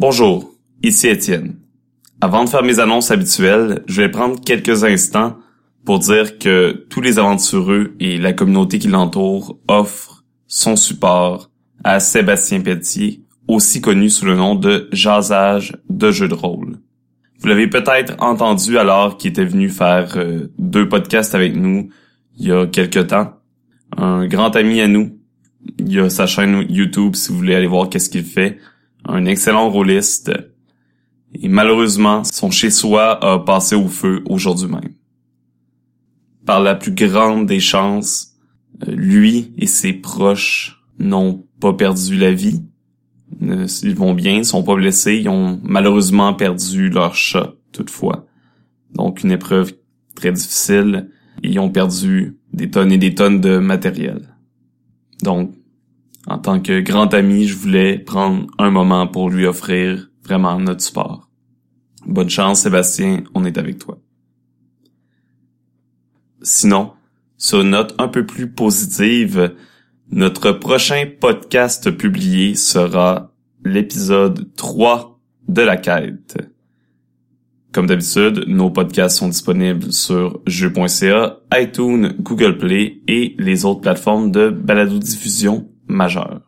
Bonjour, ici Étienne. Avant de faire mes annonces habituelles, je vais prendre quelques instants pour dire que tous les aventureux et la communauté qui l'entoure offrent son support à Sébastien Pelletier, aussi connu sous le nom de Jasage de jeux de rôle. Vous l'avez peut-être entendu alors qu'il était venu faire euh, deux podcasts avec nous il y a quelque temps. Un grand ami à nous. Il a sa chaîne YouTube si vous voulez aller voir qu'est-ce qu'il fait un excellent rôliste. Et malheureusement, son chez-soi a passé au feu aujourd'hui même. Par la plus grande des chances, lui et ses proches n'ont pas perdu la vie. Ils vont bien, sont pas blessés. Ils ont malheureusement perdu leur chat, toutefois. Donc une épreuve très difficile. Ils ont perdu des tonnes et des tonnes de matériel. Donc, en tant que grand ami, je voulais prendre un moment pour lui offrir vraiment notre support. Bonne chance, Sébastien, on est avec toi. Sinon, sur une note un peu plus positive, notre prochain podcast publié sera l'épisode 3 de la quête. Comme d'habitude, nos podcasts sont disponibles sur jeux.ca, iTunes, Google Play et les autres plateformes de balado-diffusion majeur.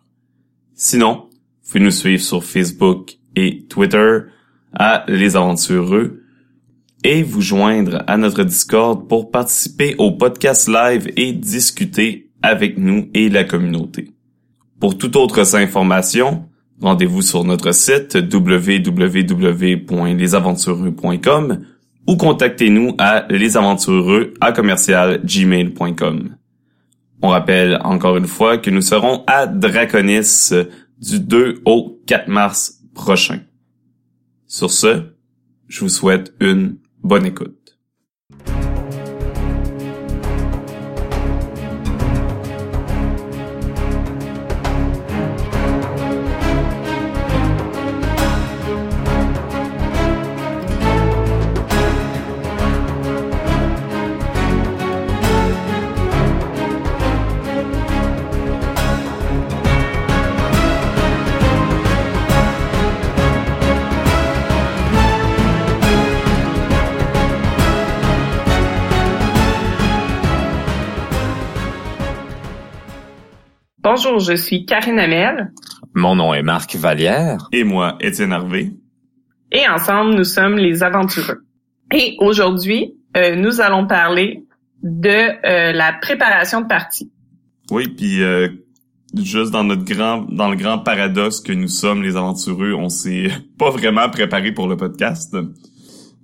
Sinon, vous pouvez nous suivre sur Facebook et Twitter à Les Aventureux et vous joindre à notre Discord pour participer au podcast live et discuter avec nous et la communauté. Pour toute autre information, rendez-vous sur notre site www.lesaventureux.com ou contactez-nous à lesaventureux. On rappelle encore une fois que nous serons à Draconis du 2 au 4 mars prochain. Sur ce, je vous souhaite une bonne écoute. Bonjour, je suis Karine Amel. Mon nom est Marc Vallière. Et moi, Étienne Harvé. Et ensemble, nous sommes les aventureux. Et aujourd'hui, euh, nous allons parler de euh, la préparation de partie. Oui, puis euh, juste dans notre grand dans le grand paradoxe que nous sommes les aventureux, on s'est pas vraiment préparé pour le podcast.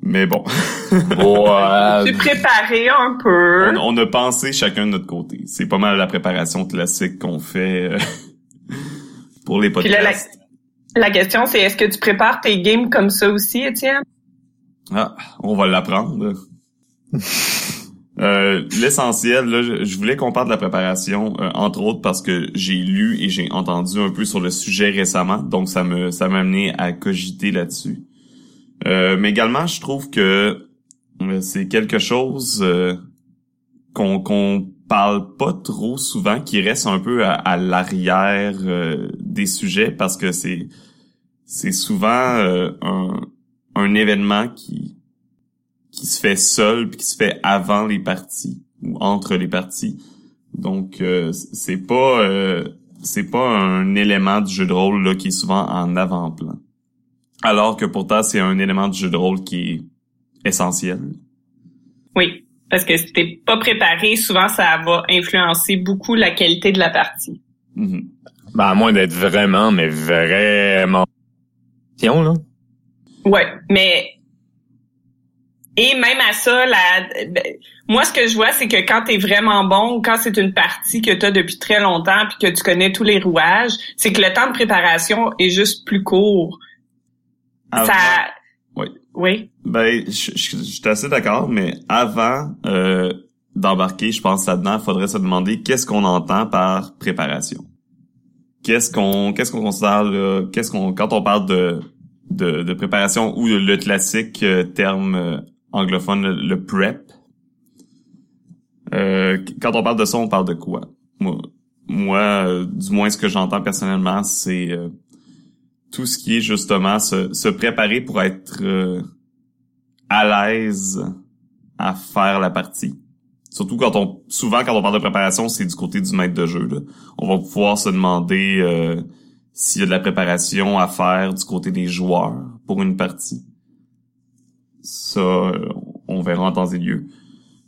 Mais bon. ouais. préparé un peu. On, a pensé chacun de notre côté. C'est pas mal la préparation classique qu'on fait euh, pour les podcasts. la, question, c'est est-ce que tu prépares tes games comme ça aussi, Étienne? Ah, on va l'apprendre. euh, L'essentiel, je, je, voulais qu'on parle de la préparation, euh, entre autres parce que j'ai lu et j'ai entendu un peu sur le sujet récemment, donc ça me ça m'a amené à cogiter là-dessus. Euh, mais également, je trouve que euh, c'est quelque chose euh, qu'on qu'on parle pas trop souvent, qui reste un peu à, l'arrière des sujets parce que c'est c'est souvent un, un événement qui qui se fait seul puis qui se fait avant les parties ou entre les parties. Donc c'est pas c'est pas un élément du jeu de rôle là qui est souvent en avant-plan. Alors que pourtant, c'est un élément du jeu de rôle qui est essentiel. Oui, parce que si t'es pas préparé, souvent ça va influencer beaucoup la qualité de la partie. Mm-hmm. Ben, à moins d'être vraiment, mais vraiment... là. Ouais, mais... Et même à ça, la... Ben, moi, ce que je vois, c'est que quand t'es vraiment bon ou quand c'est une partie que t'as depuis très longtemps puis que tu connais tous les rouages, c'est que le temps de préparation est juste plus court ça... Oui. Oui. Ben, je, suis assez d'accord, mais avant euh, d'embarquer, je pense là-dedans, il faudrait se demander qu'est-ce qu'on entend par préparation. Qu'est-ce qu'on qu'est-ce qu'on considère qu'est-ce qu'on quand on parle de, de, de préparation ou le, classique euh, terme euh, anglophone le, prep. Euh, quand on parle de ça, on parle de quoi? Moi, moi du moins ce que j'entends personnellement, c'est tout ce qui est justement se, se préparer pour être euh, à l'aise à faire la partie. Surtout quand on souvent quand on parle de préparation, c'est du côté du maître de jeu. On va pouvoir se demander euh, s'il y a de la préparation à faire du côté des joueurs pour une partie. Ça, on verra en temps et lieu.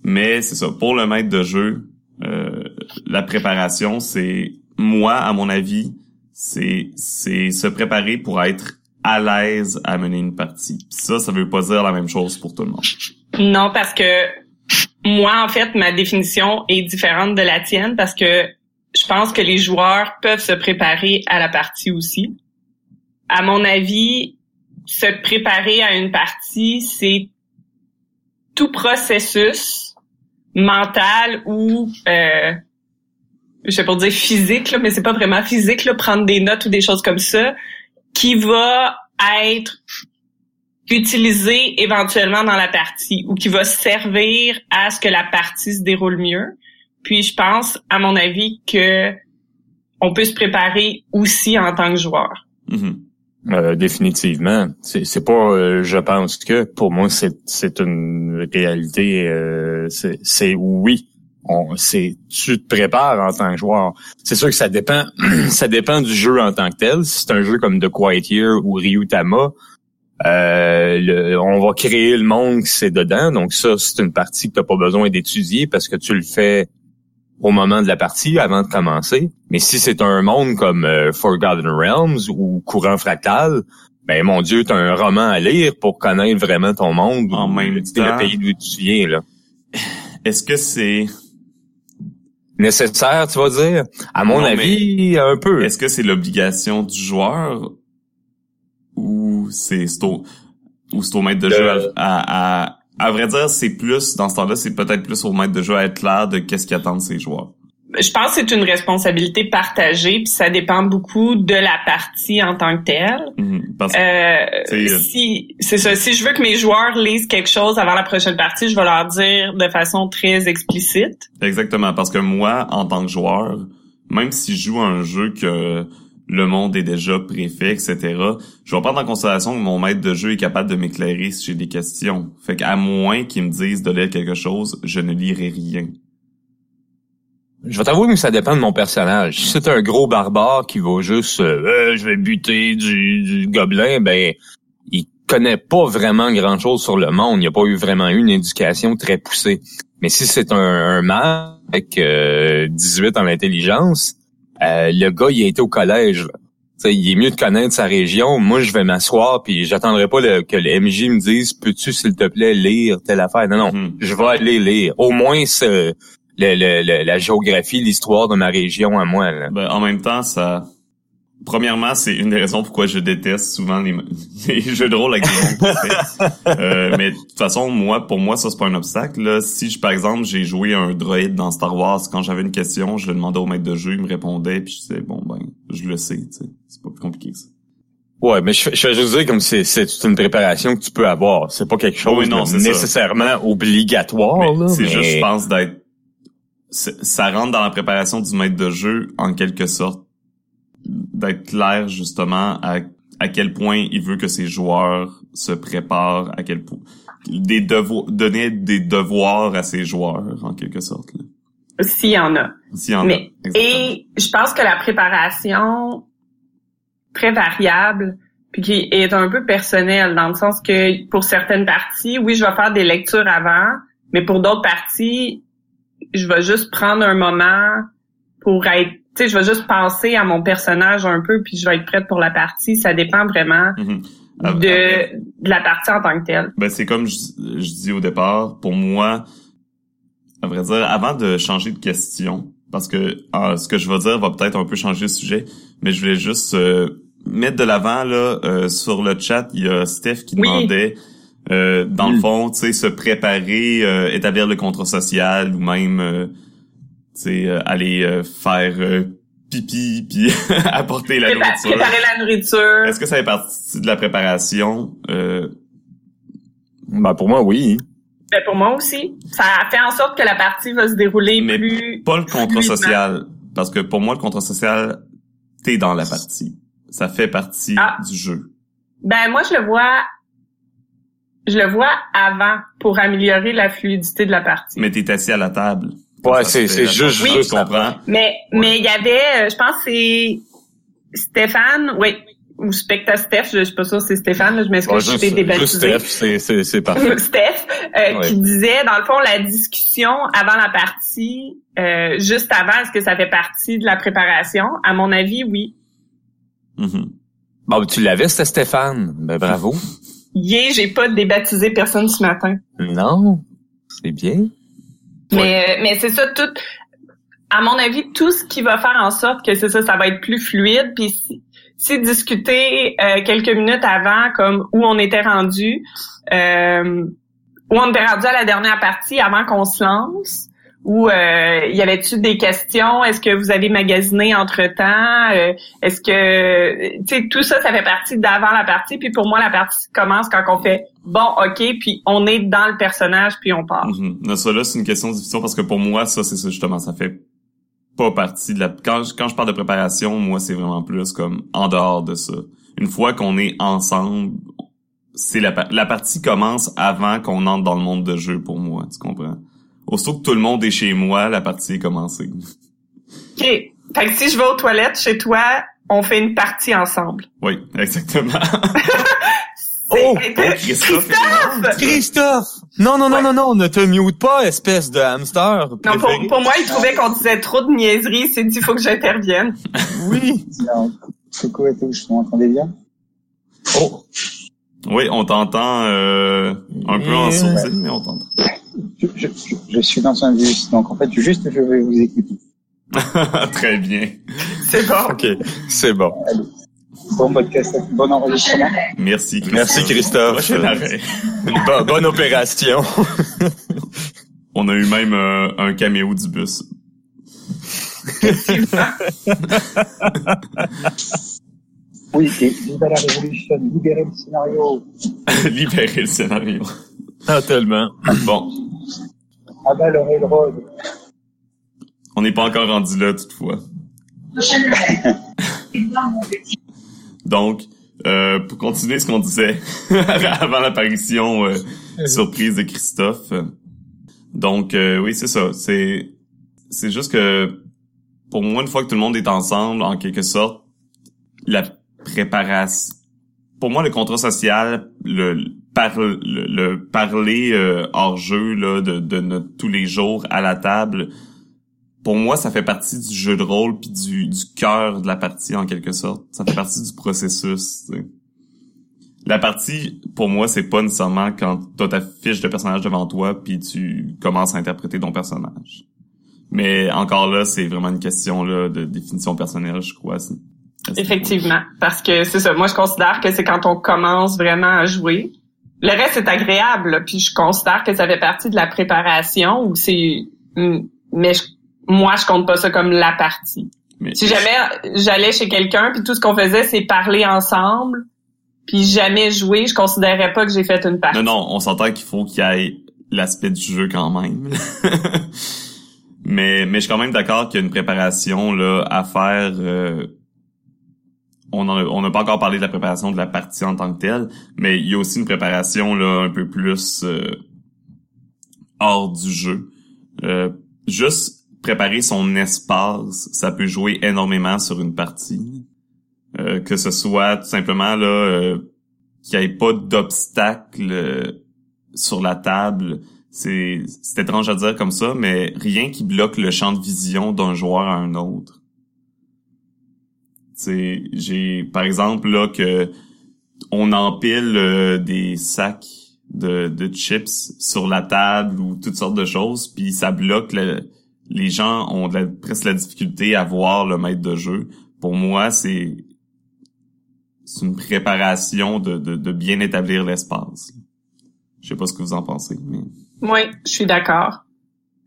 Mais c'est ça. Pour le maître de jeu, euh, la préparation, c'est moi, à mon avis, c'est c'est se préparer pour être à l'aise à mener une partie. ça, ça veut pas dire la même chose pour tout le monde. Non, parce que moi, en fait, ma définition est différente de la tienne parce que je pense que les joueurs peuvent se préparer à la partie aussi. À mon avis, se préparer à une partie, c'est tout processus mental ou euh, je sais pas dire physique, là, mais c'est pas vraiment physique, là, prendre des notes ou des choses comme ça, qui va être utilisé éventuellement dans la partie ou qui va servir à ce que la partie se déroule mieux. Puis je pense, à mon avis, que on peut se préparer aussi en tant que joueur. Mm-hmm. Euh, définitivement. C'est pas, euh, je pense que pour moi c'est une réalité. Euh, c'est oui. C'est tu te prépares en tant que joueur. C'est sûr que ça dépend. ça dépend du jeu en tant que tel. Si c'est un jeu comme The Quiet Year ou Ryutama, euh, on va créer le monde qui c'est dedans. Donc ça, c'est une partie que tu n'as pas besoin d'étudier parce que tu le fais au moment de la partie avant de commencer. Mais si c'est un monde comme euh, Forgotten Realms ou Courant Fractal, ben mon Dieu, tu as un roman à lire pour connaître vraiment ton monde en même temps le pays d'où tu viens là. Est-ce que c'est nécessaire, tu vas dire? À mon avis, un peu. Est-ce que c'est l'obligation du joueur ou c'est au ou c'est au maître de jeu à, à, à, vrai dire c'est plus dans ce temps-là c'est peut-être plus au maître de jeu à être clair de qu'est-ce qui attend de ses joueurs je pense que c'est une responsabilité partagée puis ça dépend beaucoup de la partie en tant que telle mhm, euh, si c'est ça si je veux que mes joueurs lisent quelque chose avant la prochaine partie je vais leur dire de façon très explicite exactement parce que moi en tant que joueur même si je joue un jeu que le monde est déjà préfet, etc. Je vais prendre en considération que mon maître de jeu est capable de m'éclairer si j'ai des questions. Fait qu'à moins qu'il me dise de lire quelque chose, je ne lirai rien. Je vais t'avouer que ça dépend de mon personnage. Si c'est un gros barbare qui va juste euh, euh, je vais buter du, du, gobelin, ben il connaît pas vraiment grand chose sur le monde. Il n'a pas eu vraiment eu une éducation très poussée. Mais si c'est un, un mage avec euh, 18 en intelligence, euh, le gars, il a été au collège. il est mieux de connaître sa région. Moi, je vais m'asseoir puis j'attendrai pas que le MJ me dise peux-tu s'il te plaît lire telle affaire. Non, non, hmm. je vais aller lire. Au moins ce, le, la géographie, l'histoire de ma région à moi. Ben, en même temps, ça Premièrement, c'est une des raisons pourquoi je déteste souvent les, jeux de rôle avec des euh, mais de toute façon, moi, pour moi, ça c'est pas un obstacle. Là. Si je, par exemple, j'ai joué un droïde dans Star Wars, quand j'avais une question, je le demandais au maître de jeu, il me répondait, puis je disais bon ben, je le sais, tu sais, c'est pas plus compliqué que ça. Ouais, mais je, je vais juste dire comme c'est c'est une préparation que tu peux avoir. C'est pas quelque chose de nécessairement obligatoire. C'est juste, je pense, d'être ça rentre dans la préparation du maître de jeu en quelque sorte d'être clair justement à, à quel point il veut que ses joueurs se préparent, à quel point des devoirs, donner des devoirs à ses joueurs en quelque sorte. S'il y en a. S'il y en Mais, a. Et je pense que la préparation très variable puis qui est un peu personnelle dans le sens que pour certaines parties, oui, je vais faire des lectures avant, mais pour d'autres parties, je vais juste prendre un moment pour être tu sais, je vais juste penser à mon personnage un peu, puis je vais être prête pour la partie. Ça dépend vraiment mhm. de, la partie en tant que telle. Ben, c'est comme je, dis au départ, pour moi, à vrai dire, avant de changer de question, parce que ah, ce que je vais dire va peut-être un peu changer le sujet, mais je voulais juste euh, mettre de l'avant là euh, sur le chat, il y a Steph qui demandait euh, dans le mm. fond, tu sais, se préparer, établir le contrat social ou même c'est euh, aller euh, faire euh, pipi puis apporter la nourriture. Préparer la nourriture. Est-ce que ça fait partie de la préparation euh... Ben pour moi oui. Ben pour moi aussi. Ça fait en sorte que la partie va se dérouler Mais plus. Pas le contrat social, parce que pour moi le contrat social, t'es dans la partie. ça fait partie Ah. du jeu. Ben moi je le vois je le vois avant pour améliorer la fluidité de la partie. Mais t'es assis à la table. Ouais, c'est juste juste tu comprends? Mais mais il y avait euh, je pense que c'est Stéphane, oui, ou Specta Steph, je, je suis pas sûre c'est Stéphane, là, je m'excuse, Ouais, je juste débaptisée. Steph, c'est c'est c'est parfait. Steph, euh, Ouais. qui disait, dans le fond, la discussion avant la partie, euh, juste avant, est-ce que ça fait partie de la préparation? À mon avis, oui. Mhm. Bon, tu l'avais, c'était Stéphane. Ben bravo. Yeah, j'ai pas débaptisé personne ce matin. Non, c'est bien. Mais, mais c'est ça, tout, à mon avis, tout ce qui va faire en sorte que c'est ça, ça va être plus fluide. Puis si, si discuter euh, quelques minutes avant, comme où on était rendu, euh, où on était rendu à la dernière partie avant qu'on se lance, ou euh, y avait-tu des questions? Est-ce que vous avez magasiné entre temps Est-ce que tu sais tout ça, ça fait partie d'avant la partie. Puis pour moi, la partie commence quand on fait bon, ok, puis on est dans le personnage, puis on part. Non, ça là, c'est une question difficile parce que pour moi, ça, c'est ça justement, ça fait pas partie de la. Quand je, quand je parle de préparation, moi, c'est vraiment plus comme en dehors de ça. Une fois qu'on est ensemble, c'est la, la partie commence avant qu'on entre dans le monde de jeu pour moi, tu comprends? Aussitôt que tout le monde est chez moi, la partie est commencée. OK. Fait que si je vais aux toilettes chez toi, on fait une partie ensemble. Oui, exactement. Oh, C'est- oh, Christophe. Christophe! Non, non, non, non, non, ne te mute pas, espèce de hamster. Non, pour, moi, il trouvait qu'on disait trop de niaiseries. Il s'est dit, il faut que j'intervienne. Oui. Non, Coco et tout, vous m'entendez bien Oh. Oui, on t'entend euh, un peu en sourdine, mais on t'entend. Je, je, je, je suis dans un bus, donc en fait, juste je vais vous écouter. Très bien. C'est bon. OK, c'est bon. Bon podcast, bon enregistrement. Merci, Christophe. Merci, Christophe. Bonne opération. On a eu même euh, un caméo du bus. Oui, et viva la révolution, libérez le scénario. Libérer le scénario. Ah, tellement. Bon, Ah le railroad. on n'est pas encore rendu là toutefois. Donc, euh, pour continuer ce qu'on disait avant l'apparition euh, surprise de Christophe. Donc, euh, oui, c'est ça. C'est c'est juste que pour moi, une fois que tout le monde est ensemble, en quelque sorte, la préparation. Pour moi, le contrat social, le par- le, le parler euh, hors jeu là, de, de notre tous les jours à la table, pour moi, ça fait partie du jeu de rôle puis du, du cœur de la partie en quelque sorte. Ça fait partie du processus. La partie, pour moi, c'est pas nécessairement quand t'as ta fiche de personnage devant toi puis tu commences à interpréter ton personnage. Mais encore là, c'est vraiment une question là de définition personnelle, je crois. Effectivement. Parce que c'est ça. Moi, je considère que c'est quand on commence vraiment à jouer. Le reste est agréable, puis je considère que ça fait partie de la préparation ou c'est mais je- moi je compte pas ça comme la partie. Mais- Si jamais j'allais chez quelqu'un puis tout ce qu'on faisait c'est parler ensemble puis jamais jouer, je considérerais pas que j'ai fait une partie. Non, non, on s'entend qu'il faut qu'il y ait l'aspect du jeu quand même. mais, mais je suis quand même d'accord qu'il y a une préparation là à faire. euh, on n'a pas encore parlé de la préparation de la partie en tant que telle, mais il y a aussi une préparation là un peu plus euh, hors du jeu. Euh, juste préparer son espace, ça peut jouer énormément sur une partie. Euh, que ce soit tout simplement là euh, qu'il n'y ait pas d'obstacle sur la table. C'est étrange à dire comme ça, mais rien qui bloque le champ de vision d'un joueur à un autre. J'ai par exemple là que on empile euh, des sacs de, de chips sur la table ou toutes sortes de choses, puis ça bloque le- les gens ont la- presque la difficulté à voir le maître de jeu. Pour moi, c'est c'est une préparation de, de, de bien établir l'espace. Je sais pas ce que vous en pensez, mais Oui, je suis d'accord.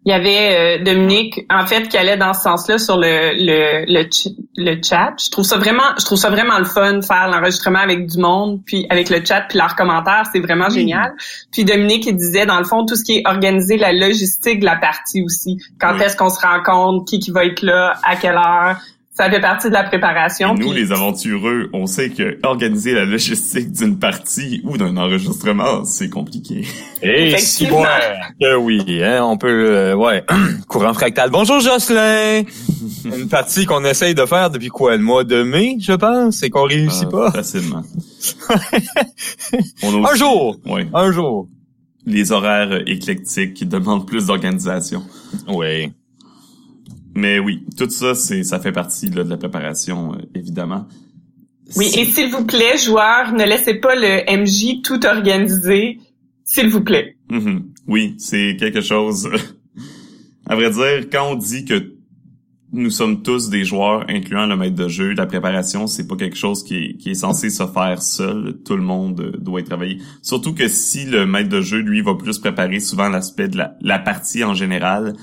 Il y avait euh, Dominique, en fait, qui allait dans ce sens-là sur le le le, le chat. Je trouve ça vraiment, je trouve ça vraiment le fun de faire l'enregistrement avec du monde, puis avec le chat, puis leurs commentaires, c'est vraiment génial. Puis Dominique, il disait dans le fond tout ce qui est organiser la logistique de la partie aussi. Quand est-ce qu'on se rencontre, qui qui va être là, à quelle heure? Ça fait partie de la préparation. Et nous, puis- les aventureux, on sait que organiser la logistique d'une partie ou d'un enregistrement, c'est compliqué. Et si Effectivement. que oui, hein, on peut, euh, ouais, courant fractal. Bonjour Jocelyn. Une partie qu'on essaye de faire depuis quoi, le mois de mai, je pense, et qu'on réussit Euh, pas? Facilement. on Un jour, Ouais. un jour. Les horaires euh, éclectiques qui demandent plus d'organisation. Oui. Mais oui, tout ça, c'est, ça fait partie là, de la préparation, euh, évidemment. Oui, et s'il vous plaît, joueurs, ne laissez pas le MJ tout organiser, s'il vous plaît. Mhm. Oui, c'est quelque chose. à vrai dire, quand on dit que nous sommes tous des joueurs, incluant le maître de jeu, la préparation, c'est pas quelque chose qui est, qui est censé se faire seul. Tout le monde euh, doit y travailler. Surtout que si le maître de jeu, lui, va plus préparer souvent l'aspect de la, la partie en général,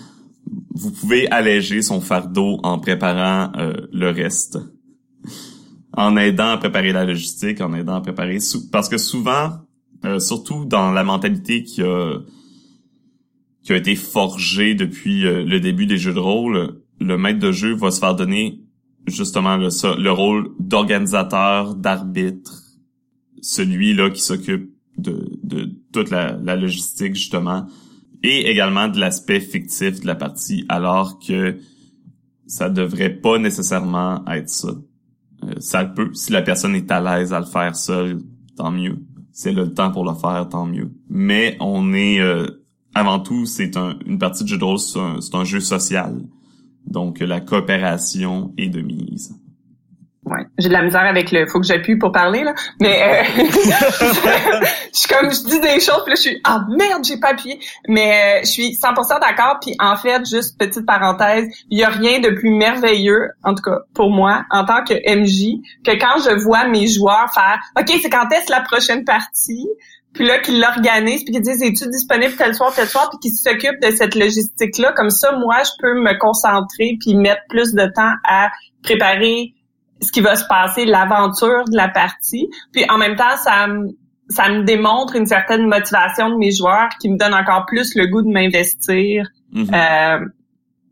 vous pouvez alléger son fardeau en préparant euh, le reste. En aidant à préparer la logistique, en aidant à préparer... Parce que souvent, euh, surtout dans la mentalité qui a qui a été forgée depuis euh, le début des jeux de rôle, le maître de jeu va se faire donner justement le, rôle d'organisateur, d'arbitre, celui là qui s'occupe de, de toute la logistique justement, et également de l'aspect fictif de la partie, alors que ça devrait pas nécessairement être ça. Euh, ça peut, si la personne est à l'aise à le faire seule, tant mieux. Si elle a le temps pour le faire, tant mieux. Mais on est, euh, avant tout, c'est un- une partie de jeu de rôle, c'est un, un jeu social. Donc, la coopération est de mise. Ouais. J'ai de la misère avec le faut que j'appuie pour parler là, mais euh, je suis comme je dis des choses puis là je suis ah merde j'ai pas appuyé, mais euh, je suis 100% d'accord puis en fait juste petite parenthèse, il y a rien de plus merveilleux en tout cas pour moi en tant que MJ que quand je vois mes joueurs faire OK, c'est quand est-ce la prochaine partie puis là qu'ils l'organisent puis qu'ils disent es-tu disponible tel soir tel soir puis qu'ils s'occupent de cette logistique là comme ça moi je peux me concentrer puis mettre plus de temps à préparer ce qui va se passer, l'aventure de la partie. Puis en même temps, ça me, ça me démontre une certaine motivation de mes joueurs qui me donne encore plus le goût de m'investir Mhm. euh,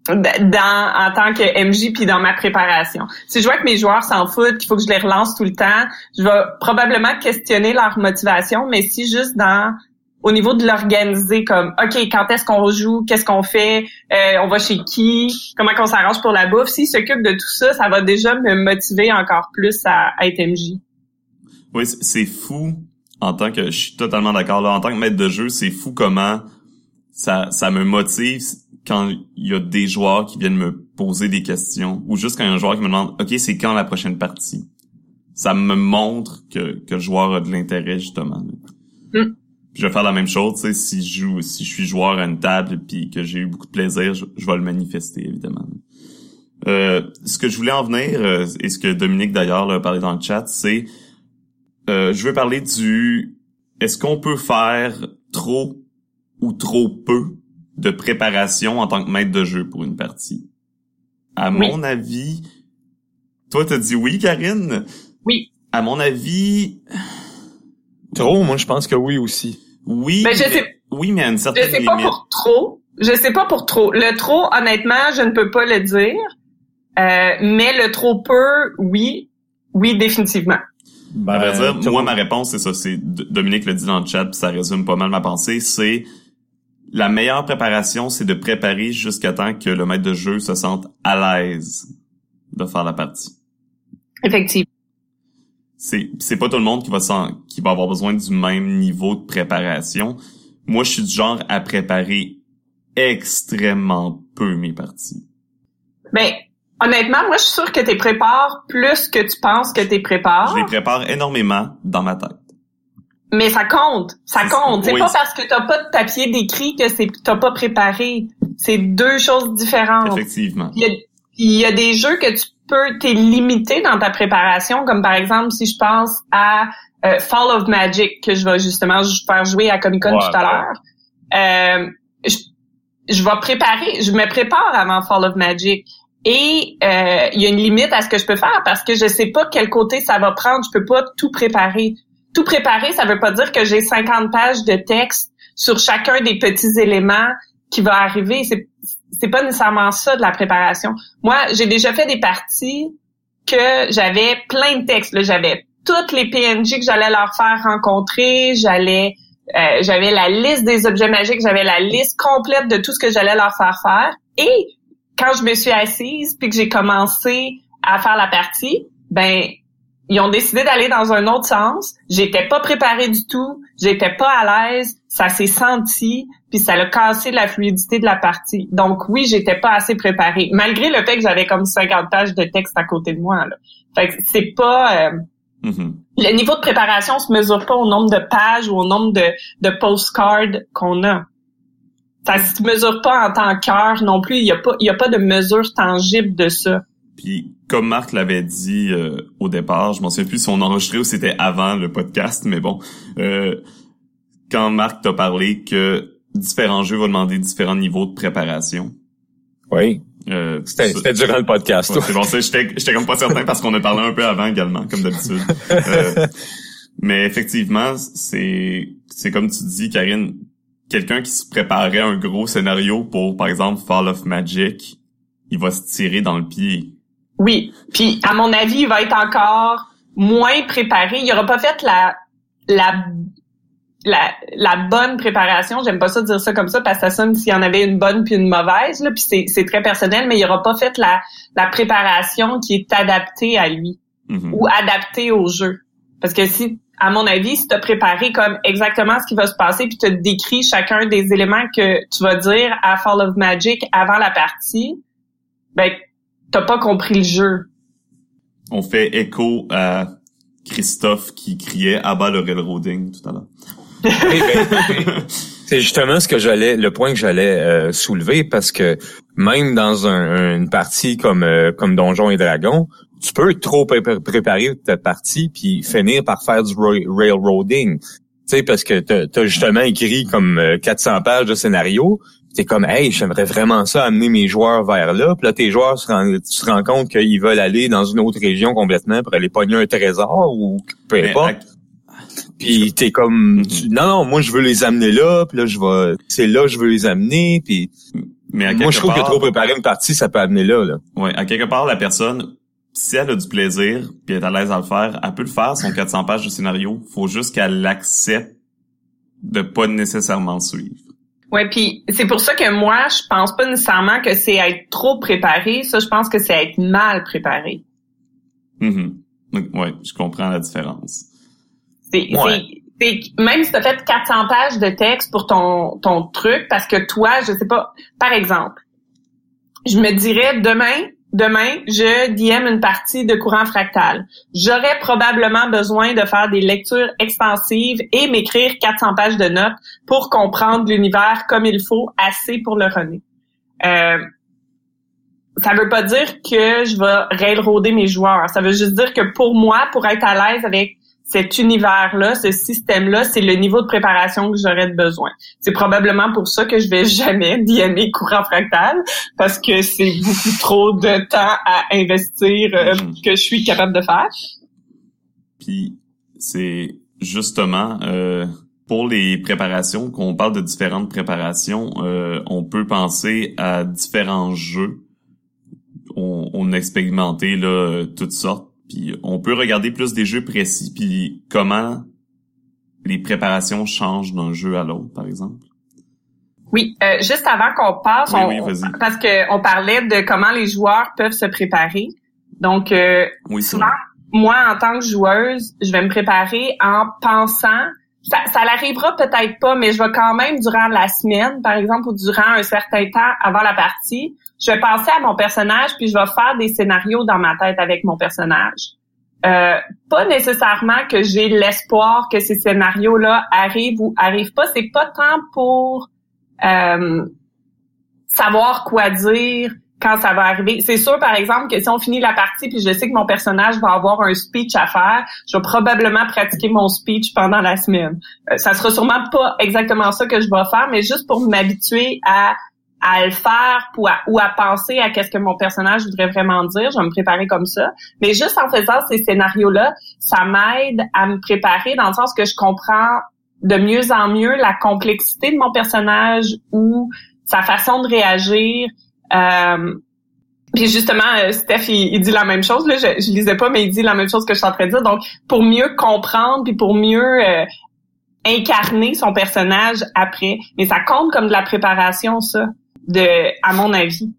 dans en tant que MJ puis dans ma préparation. Si je vois que mes joueurs s'en foutent, qu'il faut que je les relance tout le temps, je vais probablement questionner leur motivation, mais si juste dans au niveau de l'organiser comme OK, quand est-ce qu'on joue, qu'est-ce qu'on fait, euh, on va chez qui, comment qu'on s'arrange pour la bouffe, s'ils s'occupent de tout ça, ça va déjà me motiver encore plus à, à être MJ. Oui, c'est- c'est fou en tant que je suis totalement d'accord là en tant que maître de jeu, c'est fou comment ça ça me motive quand il y a des joueurs qui viennent me poser des questions ou juste quand il y a un joueur qui me demande OK, c'est quand la prochaine partie? Ça me montre que que le joueur a de l'intérêt justement. Mm. Je vais faire la même chose, tu sais, si je joue si je suis joueur à une table puis que j'ai eu beaucoup de plaisir, je, je vais le manifester évidemment. Euh, ce que je voulais en venir, euh, et ce que Dominique d'ailleurs a parlé dans le chat, c'est euh, je veux parler du est-ce qu'on peut faire trop ou trop peu de préparation en tant que maître de jeu pour une partie? À Oui. mon avis, toi t'as dit oui, Karine? Oui. À mon avis, Trop, moi je pense que oui aussi. Oui. Ben, je mais- sais- oui, mais à une Je certaine sais pas limite. pour trop. Je sais pas pour trop. Le trop, honnêtement, je ne peux pas le dire. Euh, mais le trop peu, oui. Oui, définitivement. Ben, À vrai dire, trop. moi, ma réponse, c'est ça. C'est Dominique le dit dans le chat, puis ça résume pas mal ma pensée. C'est la meilleure préparation, c'est de préparer jusqu'à temps que le maître de jeu se sente à l'aise de faire la partie. Effectivement. C'est c'est pas tout le monde qui va s'en- qui va avoir besoin du même niveau de préparation. Moi, je suis du genre à préparer extrêmement peu mes parties. Ben, honnêtement, moi, je suis sûre que tu prépares plus que tu penses que tu prépares. Je les prépare énormément dans ma tête. Mais ça compte. Ça compte. C'est oui. pas parce que t'as pas de papier d'écrit que c'est t'as pas préparé. C'est deux choses différentes. Effectivement. Il y, a, il y a des jeux que tu peux, t'es limité dans ta préparation, comme par exemple si je pense à euh, Fall of Magic que je vais justement faire jouer à Comic Con Ouais, tout à l'heure. Euh, je, je vais préparer, je me prépare avant Fall of Magic. Et euh, il y a une limite à ce que je peux faire parce que je sais pas quel côté ça va prendre. Je peux pas tout préparer. Tout préparer, ça veut pas dire que j'ai 50 pages de texte sur chacun des petits éléments qui va arriver. C'est c'est pas nécessairement ça de la préparation. Moi, j'ai déjà fait des parties que j'avais plein de textes. J'avais toutes les PNJ que j'allais leur faire rencontrer, j'allais euh, j'avais la liste des objets magiques, j'avais la liste complète de tout ce que j'allais leur faire faire. Et quand je me suis assise puis que j'ai commencé à faire la partie, ben ils ont décidé d'aller dans un autre sens. J'étais pas préparée du tout, j'étais pas à l'aise, ça s'est senti, puis ça a cassé la fluidité de la partie. Donc oui, j'étais pas assez préparée, malgré le fait que j'avais comme 50 pages de texte à côté de moi. Là. Fait que c'est pas euh, mm-hmm. le niveau de préparation se mesure pas au nombre de pages ou au nombre de, de postcards qu'on a. Ça se mesure pas en tant qu'heure non plus. Il y a pas il y a pas de mesure tangible de ça. Puis comme Marc l'avait dit euh, au départ, je m'en souviens plus si on enregistrait ou c'était avant le podcast, mais bon, euh, quand Marc t'a parlé que différents jeux vont demander différents niveaux de préparation. Oui. Euh, c'était durant le podcast. c'est bon, ça, j'étais comme pas certain parce qu'on a parlé un peu avant également, comme d'habitude. Euh, mais effectivement, c'est c'est comme tu dis, Karine, quelqu'un qui se préparait un gros scénario pour, par exemple, Fall of Magic, il va se tirer dans le pied oui. Puis, à mon avis, il va être encore moins préparé. Il aura pas fait la, la, la, la bonne préparation. J'aime pas ça dire ça comme ça parce que ça sonne s'il y en avait une bonne puis une mauvaise. Là, puis c'est, très personnel, mais il aura pas fait la, la préparation qui est adaptée à lui mm-hmm. ou adaptée au jeu. Parce que si, à mon avis, si tu as préparé comme exactement ce qui va se passer puis tu décris chacun des éléments que tu vas dire à Fall of Magic avant la partie, ben t'as pas compris le jeu. On fait écho à Christophe qui criait à bas le railroading tout à l'heure. Ben, c'est justement ce que j'allais, le point que j'allais euh, soulever parce que même dans une partie comme euh, comme Donjons et Dragons, tu peux trop préparer ta partie puis finir par faire du railroading. Tu sais parce que t'as as justement écrit comme 400 euh, pages de scénario, c'est comme hey j'aimerais vraiment ça amener mes joueurs vers là puis là tes joueurs se tu te rends compte qu'ils veulent aller dans une autre région complètement pour aller pogner un trésor ou peu importe puis t'es comme mm-hmm. non non moi je veux les amener là puis là je vais c'est là je veux les amener puis mais moi je trouve que trop préparer une partie ça peut amener là là ouais à quelque part la personne si elle a du plaisir puis est à l'aise à le faire elle peut le faire son 400 pages de scénario faut juste qu'elle l'accepte de pas nécessairement suivre Ouais, puis c'est pour ça que moi, je pense pas nécessairement que c'est être trop préparé. Ça, je pense que c'est être mal préparé. Mm Ouais, je comprends la différence. C'est, même si tu as fait 400 pages de texte pour ton, ton truc, parce que toi, je sais pas, par exemple, je me dirais demain, demain, je DM une partie de courant fractal. J'aurais probablement besoin de faire des lectures extensives et m'écrire 400 pages de notes pour comprendre l'univers comme il faut, assez pour le runner. Euh, ça veut pas dire que je vais railroader mes joueurs. Ça veut juste dire que pour moi, pour être à l'aise avec cet univers-là, ce système-là, c'est le niveau de préparation que j'aurais besoin. C'est probablement pour ça que je vais jamais DMer courant fractal, parce que c'est beaucoup trop de temps à investir euh, mhm. que je suis capable de faire. Puis c'est justement euh, pour les préparations, quand on parle de différentes préparations, euh, on peut penser à différents jeux. On, on a expérimenté là toutes sortes puis on peut regarder plus des jeux précis, puis comment les préparations changent d'un jeu à l'autre, par exemple. Oui, euh, juste avant qu'on passe, parce que on parlait de comment les joueurs peuvent se préparer. Donc, euh, souvent, moi, en tant que joueuse, je vais me préparer en pensant ça, ça l'arrivera peut-être pas, mais je vais quand même durant la semaine, par exemple, ou durant un certain temps avant la partie, je vais penser à mon personnage puis je vais faire des scénarios dans ma tête avec mon personnage. Euh, pas nécessairement que j'ai l'espoir que ces scénarios-là arrivent ou arrivent pas. C'est pas tant pour euh, savoir quoi dire, quand ça va arriver. C'est sûr, par exemple, que si on finit la partie puis je sais que mon personnage va avoir un speech à faire, je vais probablement pratiquer mon speech pendant la semaine. Euh, ça sera sûrement pas exactement ça que je vais faire, mais juste pour m'habituer à à le faire ou à, ou à penser à qu'est-ce que mon personnage voudrait vraiment dire. Je vais me préparer comme ça. Mais juste en faisant ces scénarios-là, ça m'aide à me préparer dans le sens que je comprends de mieux en mieux la complexité de mon personnage ou sa façon de réagir. Euh, puis justement, euh, Steph, il, dit la même chose. Là, je, lisais pas, mais il dit la même chose que je suis en train de dire. Donc, pour mieux comprendre, puis pour mieux euh, incarner son personnage après. Mais ça compte comme de la préparation, ça, de, à mon avis.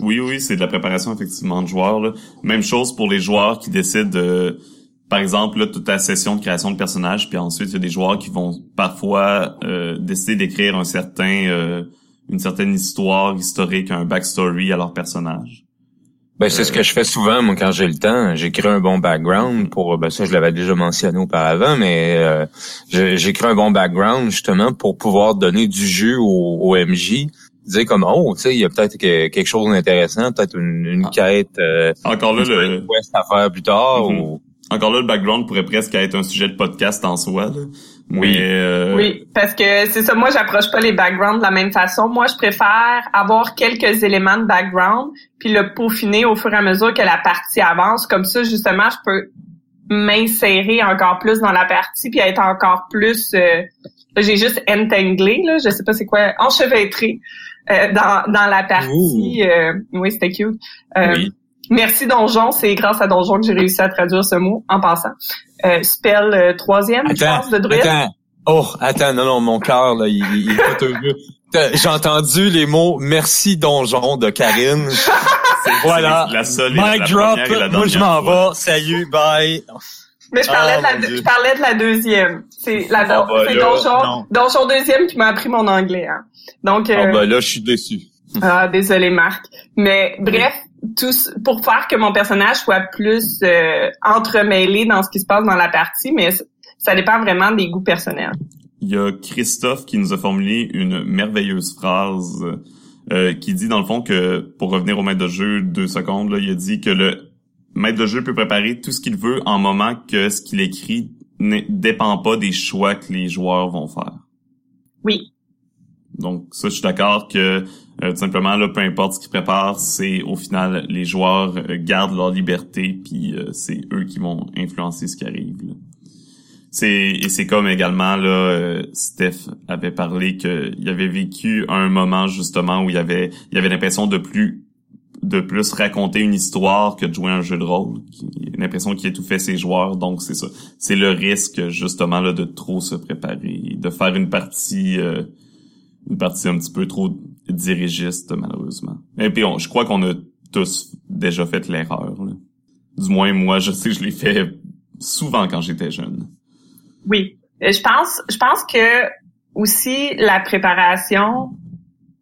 Oui, oui, c'est de la préparation effectivement de joueurs. Même chose pour les joueurs qui décident de, par exemple, là, toute la session de création de personnages, puis ensuite il y a des joueurs qui vont parfois décider d'écrire un certain une certaine histoire historique, un backstory à leur personnage. Ben, c'est ce que je fais souvent, moi, quand j'ai le temps. J'écris un bon background pour, ben, ça, je l'avais déjà mentionné auparavant, mais euh, j'écris un bon background, justement, pour pouvoir donner du jeu au, MJ. Dire comme, oh, tu sais, il y a peut-être quelque chose d'intéressant, peut-être une, ah. quête. Euh, Encore là, le... à faire plus tard, mm-hmm. ou... Encore là, le background pourrait presque être un sujet de podcast en soi. Là. Oui. Euh, oui, parce que c'est ça. Moi, j'approche pas les backgrounds de la même façon. Moi, je préfère avoir quelques éléments de background, puis le peaufiner au fur et à mesure que la partie avance. Comme ça, justement, je peux m'insérer encore plus dans la partie, puis être encore plus. Euh, j'ai juste entanglé, là. Je sais pas c'est quoi, enchevêtré euh, dans dans la partie. Euh, oui, c'était cute. Oui. Merci Donjon, c'est grâce à Donjon que j'ai réussi à traduire ce mot en passant. Euh, spell euh, troisième, attends, de druide. Attends. Oh, attends, non, non, mon cœur, là, il, il est J'ai entendu les mots merci donjon de Karine. voilà. La seule Mic drop. Moi, je m'en vais. Salut, bye. Mais je parlais, de la, ah, je parlais de la deuxième. C'est la ah, bah, donjon, donjon deuxième qui m'a appris mon anglais. Hein. Donc. Euh, ah ben là, je suis déçu. Ah, désolé Marc. Mais bref, tout pour faire que mon personnage soit plus euh, entremêlé dans ce qui se passe dans la partie, mais ça dépend vraiment des goûts personnels. Il y a Christophe qui nous a formulé une merveilleuse phrase euh, qui dit dans le fond que, pour revenir au maître de jeu deux secondes, là, il a dit que le maître de jeu peut préparer tout ce qu'il veut en moment que ce qu'il écrit ne dépend pas des choix que les joueurs vont faire. Oui. Donc ça, je suis d'accord que tout simplement là, peu importe ce qu'ils préparent, c'est au final les joueurs euh, gardent leur liberté, puis euh, c'est eux qui vont influencer ce qui arrive. C'est et c'est comme également là, Steph avait parlé qu'il avait vécu un moment justement où il avait il avait l'impression de plus de plus raconter une histoire que de jouer un jeu de rôle. Il a l'impression qu'il étouffait ses joueurs, donc c'est ça. C'est le risque justement là de trop se préparer, de faire une partie une partie un petit peu trop dirigiste, malheureusement. Et puis, je crois qu'on a tous déjà fait l'erreur. Du moins, moi, je sais que je l'ai fait souvent quand j'étais jeune. Oui. Je pense, je pense que aussi la préparation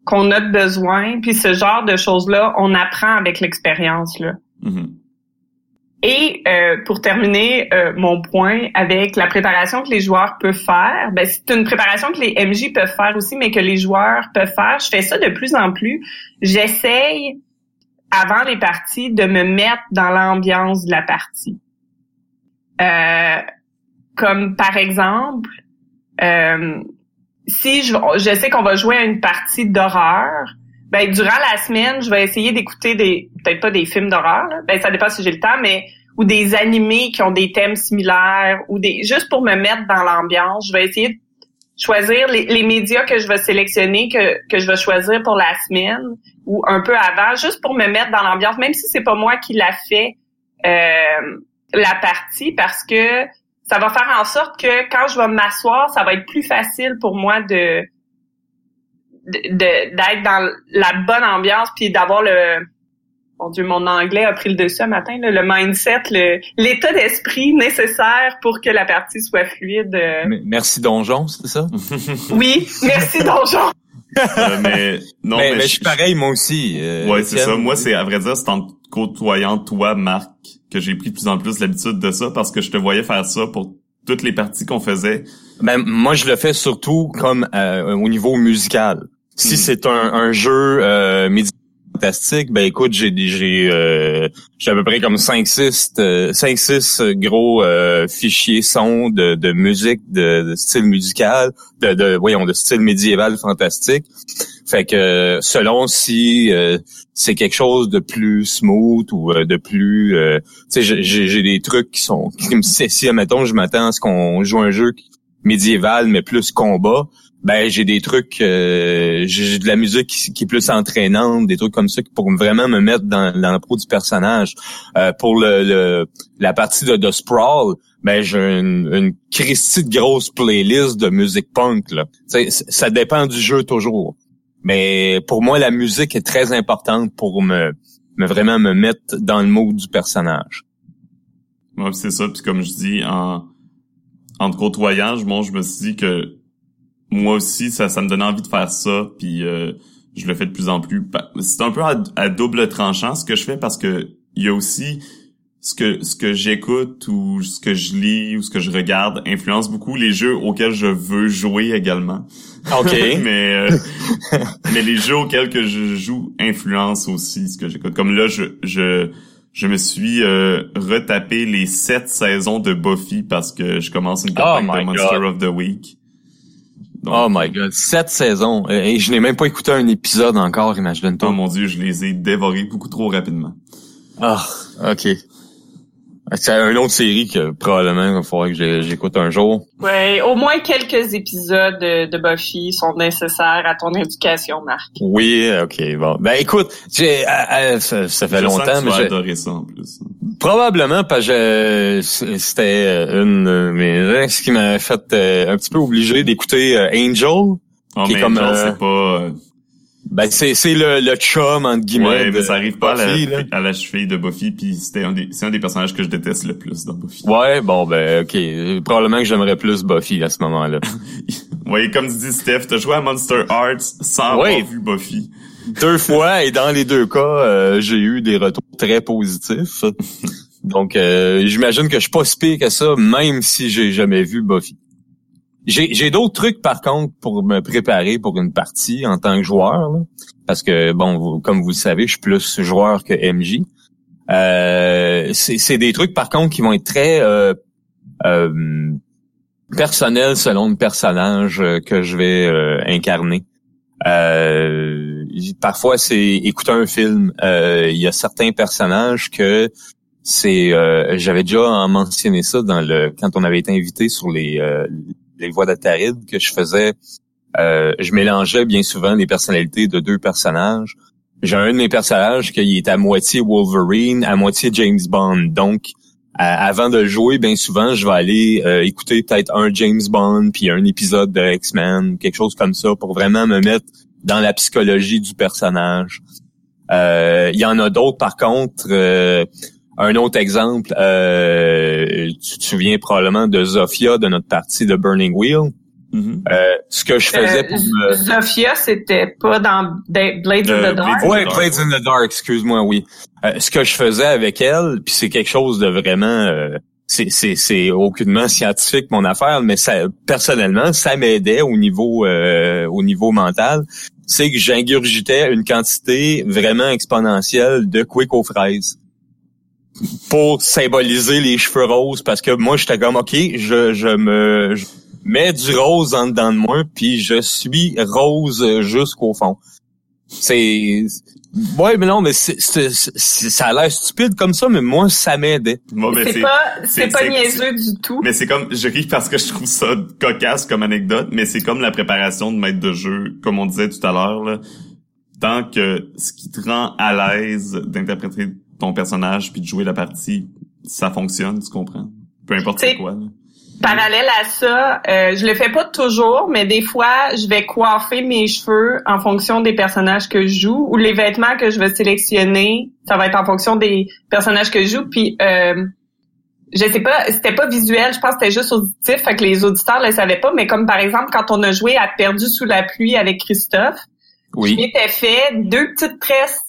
qu'on a besoin, puis ce genre de choses-là, on apprend avec l'expérience. là. Mm-hmm. Et euh, pour terminer euh, mon point avec la préparation que les joueurs peuvent faire, ben, c'est une préparation que les MJ peuvent faire aussi, mais que les joueurs peuvent faire. Je fais ça de plus en plus. J'essaye avant les parties de me mettre dans l'ambiance de la partie. Euh, comme par exemple, si je, je sais qu'on va jouer à une partie d'horreur, ben durant la semaine, je vais essayer d'écouter des peut-être pas des films d'horreur, ben ça dépend si j'ai le temps, mais ou des animés qui ont des thèmes similaires ou des juste pour me mettre dans l'ambiance, je vais essayer de choisir les, les, médias que je vais sélectionner que que je vais choisir pour la semaine ou un peu avant juste pour me mettre dans l'ambiance même si c'est pas moi qui l'a fait euh, la partie parce que ça va faire en sorte que quand je vais m'asseoir, ça va être plus facile pour moi de d'être dans la bonne ambiance puis d'avoir le mon Dieu, mon anglais a pris le dessus ce matin, le mindset, l'état d'esprit nécessaire pour que la partie soit fluide. Merci Donjon, c'est ça? oui, merci Donjon. Euh, mais non, mais, je suis pareil moi aussi. Euh, ouais, c'est ça. Moi, c'est à vrai dire, c'est en côtoyant toi, Marc, que j'ai pris de plus en plus l'habitude de ça parce que je te voyais faire ça pour toutes les parties qu'on faisait. Ben moi, je le fais surtout comme euh, au niveau musical. Si c'est un, un, jeu euh, fantastique, ben écoute, j'ai j'ai euh, j'ai à peu près comme 5 6 5 6 gros euh, fichiers son de, de musique de, style musical, de, de voyons de style médiéval fantastique. Fait que selon si euh, c'est quelque chose de plus smooth ou de plus tu sais j'ai des trucs qui sont qui me si admettons je m'attends à ce qu'on joue un jeu médiéval, mais plus combat, ben j'ai des trucs, euh, j'ai de la musique qui, est plus entraînante, des trucs comme ça pour vraiment me mettre dans, dans la peau du personnage. Euh, pour le, la partie de, de Sprawl, ben j'ai une, une de grosse playlist de musique punk. Là. ça dépend du jeu toujours. Mais pour moi, la musique est très importante pour me, me vraiment me mettre dans le mode du personnage. Ouais, c'est ça. Puis comme je dis, en, en te moi, je me suis dit que moi aussi, ça, ça me donnait envie de faire ça. Puis euh, je le fais de plus en plus. C'est un peu à, double tranchant ce que je fais parce que il y a aussi ce que ce que j'écoute ou ce que je lis ou ce que je regarde influence beaucoup les jeux auxquels je veux jouer également. OK. mais euh, mais les jeux auxquels que je joue influencent aussi ce que j'écoute. Comme là je je je me suis euh, retapé les sept saisons de Buffy parce que je commence une campagne oh de Monster of the Week. Oh my god, sept saisons et je n'ai même pas écouté un épisode encore, imagine-toi. Oh mon dieu, je les ai dévorés beaucoup trop rapidement. Ah, ok. C'est une autre série que probablement il faudrait que j'écoute un jour. Ouais, au moins quelques épisodes de, Buffy sont nécessaires à ton éducation, Marc. Oui, ok, bon. Ben écoute, j'ai, euh, euh, ça, fait longtemps, mais j'ai adoré ça en plus. Probablement parce que c'était une de mes ex qui m'a fait euh, un petit peu obligé d'écouter Angel. Oh, qui est comme, c'est pas ben c'est c'est le, le chum entre guillemets. Ouais, mais ça arrive pas à, la, à la cheville de Buffy, puis c'était un des c'est un des personnages que je déteste le plus dans Buffy. Ouais, bon ben ok, probablement que j'aimerais plus Buffy à ce moment-là. ouais, comme dit Steph, t'as joué à Monster Hearts sans avoir vu Buffy. Deux fois et dans les deux cas, euh, j'ai eu des retours très positifs. Donc euh, j'imagine que je suis pas si pire que ça, même si j'ai jamais vu Buffy. J'ai d'autres trucs par contre pour me préparer pour une partie en tant que joueur, parce que bon, comme vous le savez, je suis plus joueur que MJ. Euh, c'est des trucs par contre qui vont être très euh, euh, personnels selon le personnage que je vais euh, incarner. Euh, parfois c'est écouter un film. Il y a certains personnages que c'est j'avais déjà mentionné ça dans le quand on avait été invité sur les les voix d'Ataride que je faisais, euh, je mélangeais bien souvent les personnalités de deux personnages. J'ai un de mes personnages qui est à moitié Wolverine, à moitié James Bond. Donc, avant de jouer, bien souvent, je vais aller euh, écouter peut-être un James Bond, puis un épisode de X-Men, quelque chose comme ça, pour vraiment me mettre dans la psychologie du personnage. Euh, il y en a d'autres, par contre. Un autre exemple, euh, tu te souviens probablement de Zofia de notre partie de Burning Wheel. Mm-hmm. euh, ce que je faisais pour me... Zofia, c'était pas dans Blades in the Dark? Oui, Blades in the Dark, excuse-moi, oui. Euh, ce que je faisais avec elle, puis c'est quelque chose de vraiment... Euh, c'est, c'est, c'est aucunement scientifique mon affaire, mais ça, personnellement, ça m'aidait au niveau euh, au niveau mental. C'est que j'ingurgitais une quantité vraiment exponentielle de quick aux fraises pour symboliser les cheveux roses parce que moi j'étais comme ok je, je me mets du rose en dedans de moi puis je suis rose jusqu'au fond. C'est ouais mais non mais c'est, ça a l'air stupide comme ça mais moi ça m'aidait. C'est pas c'est pas niaiseux du tout. Mais c'est comme je ris parce que je trouve ça cocasse comme anecdote mais c'est comme la préparation de maître de jeu comme on disait tout à l'heure là. Tant que ce qui te rend à l'aise d'interpréter ton personnage puis de jouer la partie, ça fonctionne, tu comprends? Peu importe c'est quoi. Parallèle à ça, euh, je le fais pas toujours, mais des fois, je vais coiffer mes cheveux en fonction des personnages que je joue ou les vêtements que je vais sélectionner, ça va être en fonction des personnages que je joue. Puis, euh, je sais pas, c'était pas visuel, je pense que c'était juste auditif, fait que les auditeurs le savaient pas. Mais comme par exemple, quand on a joué à Perdu sous la pluie avec Christophe, oui. je m'étais fait deux petites tresses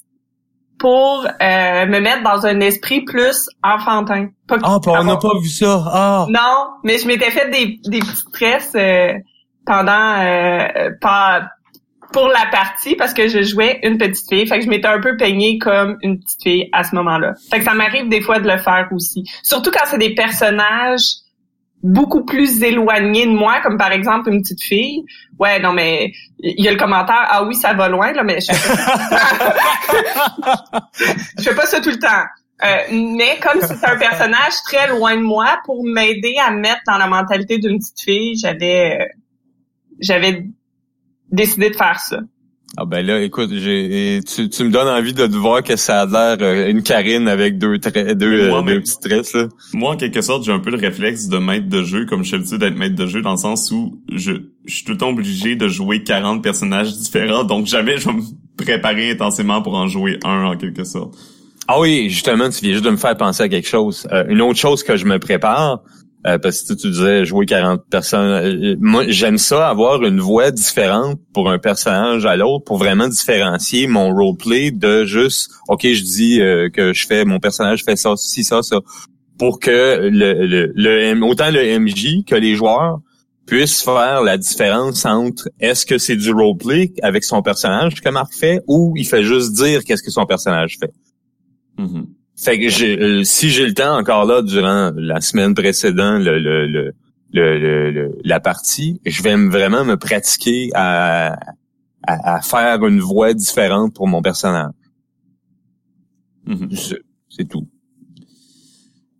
pour euh, me mettre dans un esprit plus enfantin. Pas ah, on n'a pas vu ça. Ah. Non, mais je m'étais fait des, des petites tresses euh, pendant euh, pas pour la partie parce que je jouais une petite fille. Fait que je m'étais un peu peignée comme une petite fille à ce moment-là. Fait que ça m'arrive des fois de le faire aussi. Surtout quand c'est des personnages beaucoup plus éloignés de moi, comme par exemple une petite fille. Ouais, non, mais il y a le commentaire, ah oui, ça va loin, là, mais je fais pas, ça tout le temps. Euh, mais comme c'est un personnage très loin de moi, pour m'aider à me mettre dans la mentalité d'une petite fille, j'avais euh, j'avais décidé de faire ça. Ah ben là, écoute, j'ai tu, tu me donnes envie de te voir que ça a l'air euh, une Karine avec deux traits, deux, Moi, euh, deux petits traits, là. Moi, en quelque sorte, j'ai un peu le réflexe de maître de jeu, comme je suis habitué d'être maître de jeu, dans le sens où je, je suis tout le temps obligé de jouer 40 personnages différents, donc jamais je vais me préparer intensément pour en jouer un, en quelque sorte. Ah oui, justement, tu viens juste de me faire penser à quelque chose. Euh, une autre chose que je me prépare, euh, parce que tu, disais jouer 40 personnes. euh, moi, j'aime ça, avoir une voix différente pour un personnage à l'autre, pour vraiment différencier mon roleplay de juste, OK, je dis euh, que je fais, mon personnage fait ça, ci, ça, ça. Pour que le, le, le autant le MJ que les joueurs puissent faire la différence entre est-ce que c'est du roleplay avec son personnage que Marc fait ou il fait juste dire qu'est-ce que son personnage fait. Mhm. Fait que j'ai, euh, si j'ai le temps encore là durant la semaine précédente, le, le, le, le- la partie, je vais me- vraiment me pratiquer à, à, à faire une voix différente pour mon personnage. Mhm. C'est c'est tout.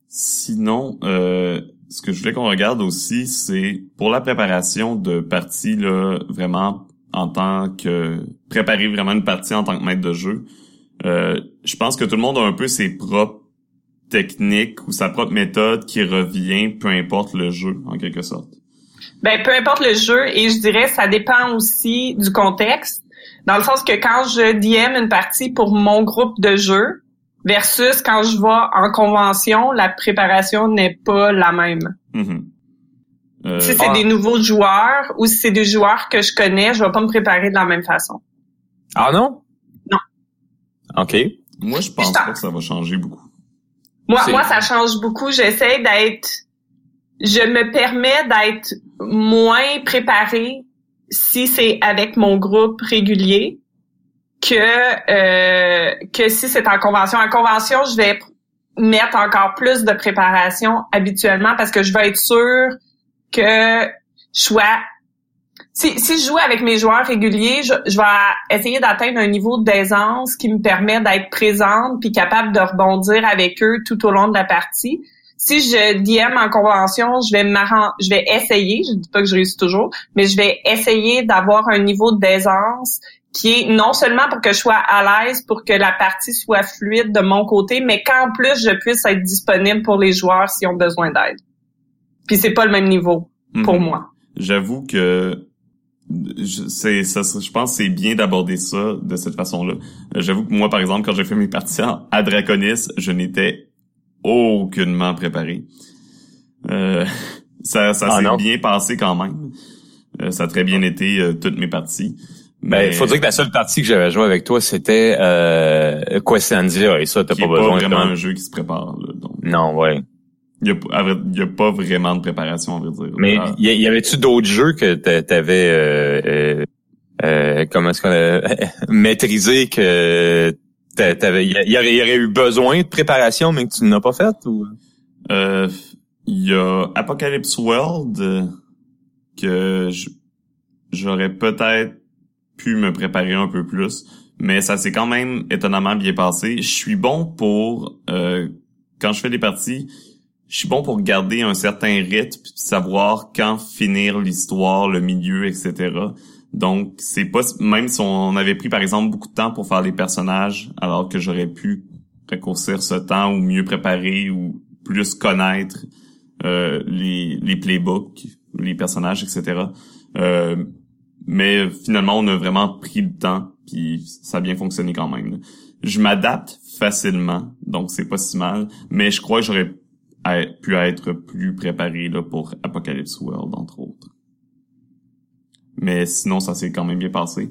Sinon, euh, ce que je voulais qu'on regarde aussi, c'est pour la préparation de parties, là, vraiment en tant que préparer vraiment une partie en tant que maître de jeu. Euh, je pense que tout le monde a un peu ses propres techniques ou sa propre méthode qui revient, peu importe le jeu, en quelque sorte. Ben, peu importe le jeu, et je dirais ça dépend aussi du contexte. Dans le sens que quand je DM une partie pour mon groupe de jeu, versus quand je vais en convention, la préparation n'est pas la même. Mhm. Euh, si c'est ah. des nouveaux joueurs ou si c'est des joueurs que je connais, je vais pas me préparer de la même façon. Ah non? Non. OK. Moi, je pense pas que ça va changer beaucoup. Moi, moi, ça change beaucoup. J'essaie d'être, je me permets d'être moins préparée si c'est avec mon groupe régulier que euh, que si c'est en convention. En convention, je vais mettre encore plus de préparation habituellement parce que je veux être sûre que je sois si, si je joue avec mes joueurs réguliers, je, je vais essayer d'atteindre un niveau d'aisance qui me permet d'être présente puis capable de rebondir avec eux tout au long de la partie. Si je DM en convention, je vais je vais essayer, je dis pas que je réussis toujours, mais je vais essayer d'avoir un niveau d'aisance qui est non seulement pour que je sois à l'aise, pour que la partie soit fluide de mon côté, mais qu'en plus je puisse être disponible pour les joueurs s'ils ont besoin d'aide. Puis c'est pas le même niveau pour Mhm. moi. J'avoue que c'est, ça, je pense que c'est bien d'aborder ça de cette façon-là. Euh, J'avoue que moi, par exemple, quand j'ai fait mes parties à Draconis, je n'étais aucunement préparé. Euh, ça ça Ah s'est bien passé quand même. Euh, ça a très bien été euh, toutes mes parties. Ben, faut dire que la seule partie que j'avais joué avec toi, c'était euh, Questandia, et ça, t'as pas besoin pas vraiment de... un jeu qui se prépare. Là, donc, Non, ouais. Il y a, il a pas vraiment de préparation, à vrai dire. Mais Ah. y, y avait-tu d'autres jeux que t'a- t'avais euh, euh, euh, comment est-ce qu'on a maîtrisé que t'a- t'avais y, y aurait, y aurait eu besoin de préparation mais que tu n'as pas fait ou? Euh, Il y a Apocalypse World que j'aurais peut-être pu me préparer un peu plus, mais ça s'est quand même étonnamment bien passé. Je suis bon pour euh, quand je fais des parties, je suis bon pour garder un certain rythme, puis savoir quand finir l'histoire, le milieu, etc. Donc c'est pas même si on avait pris par exemple beaucoup de temps pour faire les personnages, alors que j'aurais pu raccourcir ce temps ou mieux préparer ou plus connaître euh, les, les playbooks, les personnages, etc. Euh, mais finalement, on a vraiment pris le temps, puis ça a bien fonctionné quand même. Je m'adapte facilement, donc c'est pas si mal, mais je crois que j'aurais a- pu être plus préparé là, pour Apocalypse World, entre autres. Mais sinon, ça s'est quand même bien passé.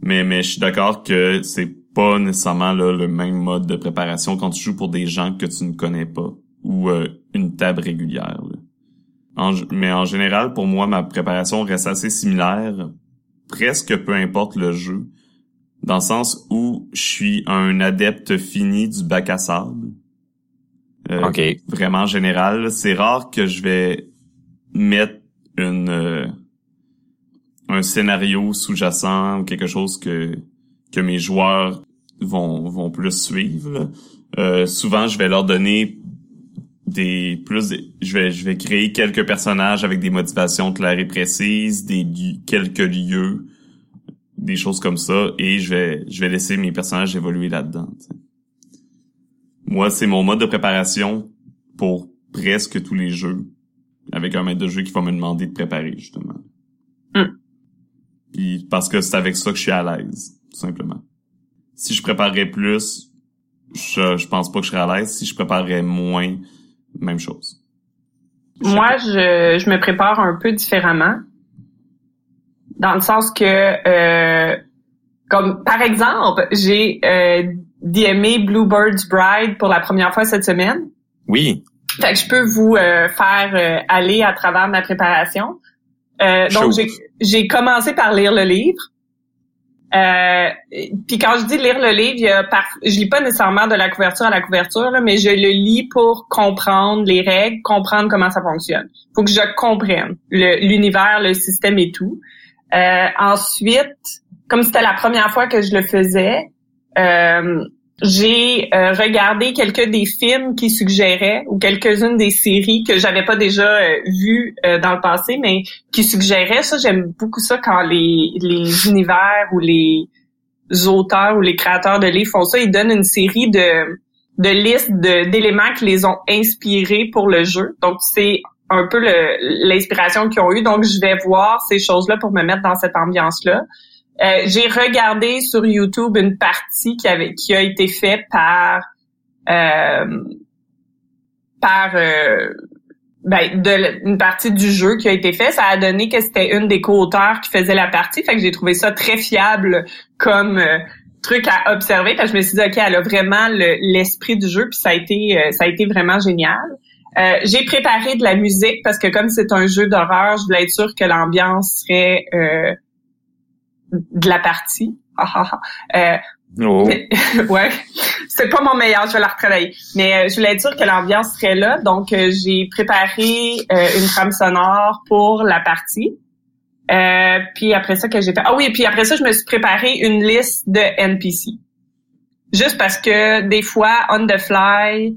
Mais, mais je suis d'accord que c'est pas nécessairement là, le même mode de préparation quand tu joues pour des gens que tu ne connais pas ou euh, une table régulière. mais en général, pour moi, ma préparation reste assez similaire, presque peu importe le jeu, dans le sens où je suis un adepte fini du bac à sable. Euh, OK. Vraiment général. C'est rare que je vais mettre une euh, un scénario sous-jacent ou quelque chose que que mes joueurs vont vont plus suivre. Euh, souvent, je vais leur donner des plus je vais je vais créer quelques personnages avec des motivations claires et précises, des quelques lieux, des choses comme ça et je vais je vais laisser mes personnages évoluer là-dedans. Moi, c'est mon mode de préparation pour presque tous les jeux avec un maître de jeu qui va me demander de préparer justement. Mm. Puis parce que c'est avec ça que je suis à l'aise, tout simplement. Si je préparerais plus, je, je pense pas que je serais à l'aise. Si je préparerais moins, même chose. Moi, je, je me prépare un peu différemment. Dans le sens que, euh, comme par exemple, j'ai euh, DMé Bluebird's Bride pour la première fois cette semaine. Oui. Fait que je peux vous euh, faire euh, aller à travers ma préparation. Euh, donc, j'ai commencé par lire le livre. Euh, puis quand je dis lire le livre, il y a par... je lis pas nécessairement de la couverture à la couverture, là, mais je le lis pour comprendre les règles, comprendre comment ça fonctionne. faut que je comprenne l'univers, le, système et tout. Euh, ensuite, comme c'était la première fois que je le faisais, euh, j'ai euh, regardé quelques des films qui suggéraient ou quelques-unes des séries que j'avais pas déjà euh, vues euh, dans le passé, mais qui suggéraient ça. J'aime beaucoup ça quand les, les univers ou les auteurs ou les créateurs de livres font ça. Ils donnent une série de de listes d'éléments qui les ont inspirés pour le jeu. Donc c'est un peu l'inspiration qu'ils ont eu. Donc je vais voir ces choses-là pour me mettre dans cette ambiance-là. Euh, j'ai regardé sur YouTube une partie qui avait qui a été faite par euh, par euh, ben, une partie du jeu qui a été fait. Ça a donné que c'était une des co-auteurs qui faisait la partie. Fait que j'ai trouvé ça très fiable comme truc à observer. Parce que je me suis dit ok, elle a vraiment l'esprit du jeu. Puis ça a été ça a été vraiment génial. j'ai préparé de la musique parce que comme c'est un jeu d'horreur, je voulais être sûre que l'ambiance serait de la partie. Ah, ah, ah. Euh, oh. ouais, c'est pas mon meilleur, je vais la retravailler. Mais euh, je voulais sûre que l'ambiance serait là, donc euh, j'ai préparé une trame sonore pour la partie. puis après ça que j'ai fait, ah oui, puis après ça je me suis préparé une liste de NPC. Juste parce que des fois on the fly,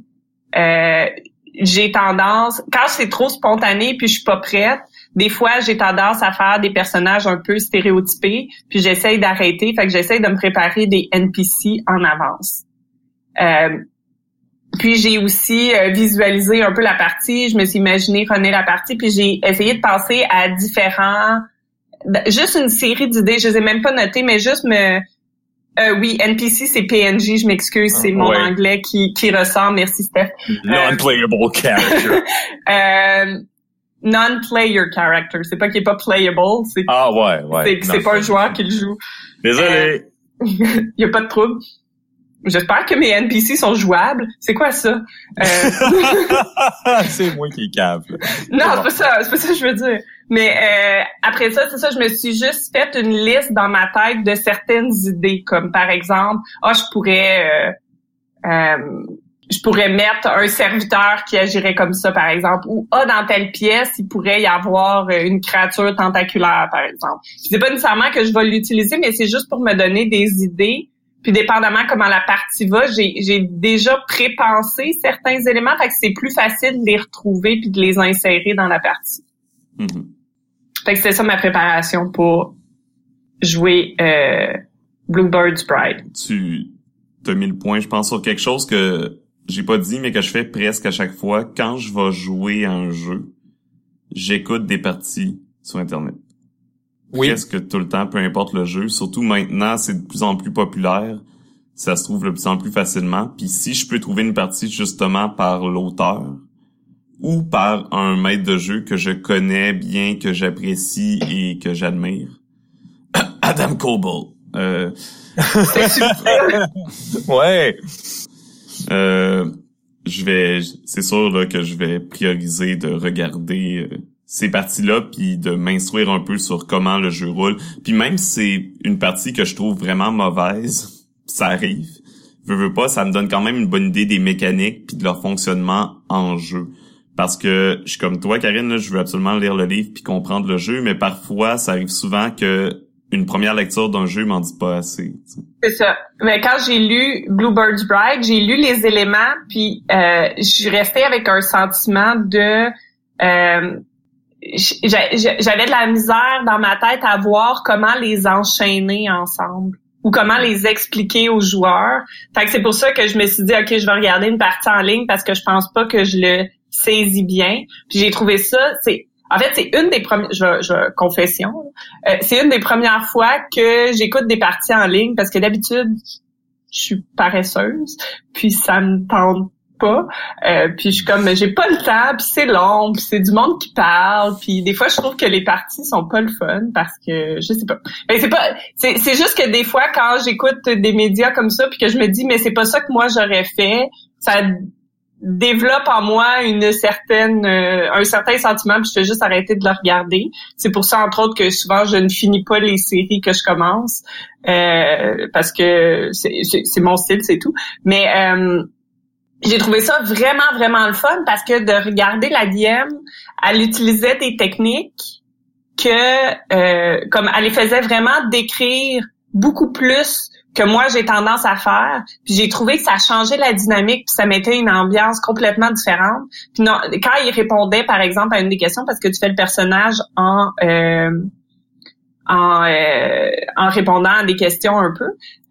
j'ai tendance, quand c'est trop spontané puis je suis pas prête, des fois, j'ai tendance à faire des personnages un peu stéréotypés, puis j'essaye d'arrêter, fait que j'essaye de me préparer des NPC en avance. Euh, puis j'ai aussi euh, visualisé un peu la partie, je me suis imaginé runner la partie, puis j'ai essayé de penser à différents, juste une série d'idées, je les ai même pas notées, mais juste me, euh, oui, NPC c'est PNJ, je m'excuse, c'est mon anglais qui, qui ressort, merci Steph. Non-playable character. euh, non-player character. C'est pas qu'il est pas playable, c'est ah ouais, ouais. C'est pas un joueur qui le joue. Désolé. Il euh, y a pas de trouble. J'espère que mes NPC sont jouables. C'est quoi ça? Euh... C'est moi qui cave. Non, c'est pas ça. C'est pas ça que je veux dire. Mais euh, après ça, c'est ça. Je me suis juste fait une liste dans ma tête de certaines idées, comme par exemple, ah, je pourrais euh, euh je pourrais mettre un serviteur qui agirait comme ça, par exemple, ou ah, dans telle pièce, il pourrait y avoir une créature tentaculaire, par exemple. C'est pas nécessairement que je vais l'utiliser, mais c'est juste pour me donner des idées. Puis dépendamment comment la partie va, j'ai déjà prépensé certains éléments, fait que c'est plus facile de les retrouver puis de les insérer dans la partie. Mm-hmm. Fait que c'est ça ma préparation pour jouer euh, Bluebird's Bride. Tu as mis le point, je pense, sur quelque chose que j'ai pas dit, mais que je fais presque à chaque fois, quand je vais jouer à un jeu, j'écoute des parties sur Internet. Oui. Presque tout le temps, peu importe le jeu. Surtout maintenant, c'est de plus en plus populaire. Ça se trouve de plus en plus facilement. Puis si je peux trouver une partie justement par l'auteur ou par un maître de jeu que je connais bien, que j'apprécie et que j'admire, Adam Coble. Euh... ouais. Euh, je vais, c'est sûr là, que je vais prioriser de regarder euh, ces parties-là, puis de m'instruire un peu sur comment le jeu roule. Puis même si c'est une partie que je trouve vraiment mauvaise, ça arrive. Veux, veux pas, ça me donne quand même une bonne idée des mécaniques puis de leur fonctionnement en jeu. Parce que je suis comme toi, Karine, là, je veux absolument lire le livre puis comprendre le jeu, mais parfois, ça arrive souvent que une première lecture d'un jeu m'en dit pas assez. Mais quand j'ai lu Bluebird's Bride, j'ai lu les éléments, puis euh, je suis restée avec un sentiment de... Euh, j'avais de la misère dans ma tête à voir comment les enchaîner ensemble ou comment les expliquer aux joueurs. Fait que c'est pour ça que je me suis dit OK, je vais regarder une partie en ligne parce que je pense pas que je le saisis bien. Puis j'ai trouvé ça, c'est en fait, c'est une des premières, je, je confession, euh, c'est une des premières fois que j'écoute des parties en ligne parce que d'habitude, je suis paresseuse, puis ça me tente pas. Euh, puis je suis comme j'ai pas le temps, puis c'est long, puis c'est du monde qui parle, puis des fois je trouve que les parties sont pas le fun parce que je sais pas. Mais c'est pas c'est c'est juste que des fois quand j'écoute des médias comme ça puis que je me dis mais c'est pas ça que moi j'aurais fait, ça développe en moi une certaine euh, un certain sentiment puis je fais juste arrêter de le regarder. C'est pour ça entre autres que souvent je ne finis pas les séries que je commence euh, parce que c'est mon style, c'est tout. Mais euh, j'ai trouvé ça vraiment, vraiment le fun parce que de regarder la DM, elle utilisait des techniques que, euh, comme elle les faisait vraiment décrire beaucoup plus que moi j'ai tendance à faire. Puis j'ai trouvé que ça changeait la dynamique, puis ça mettait une ambiance complètement différente. Puis non, quand il répondait par exemple à une des questions, parce que tu fais le personnage en euh, en, euh, en répondant à des questions un peu,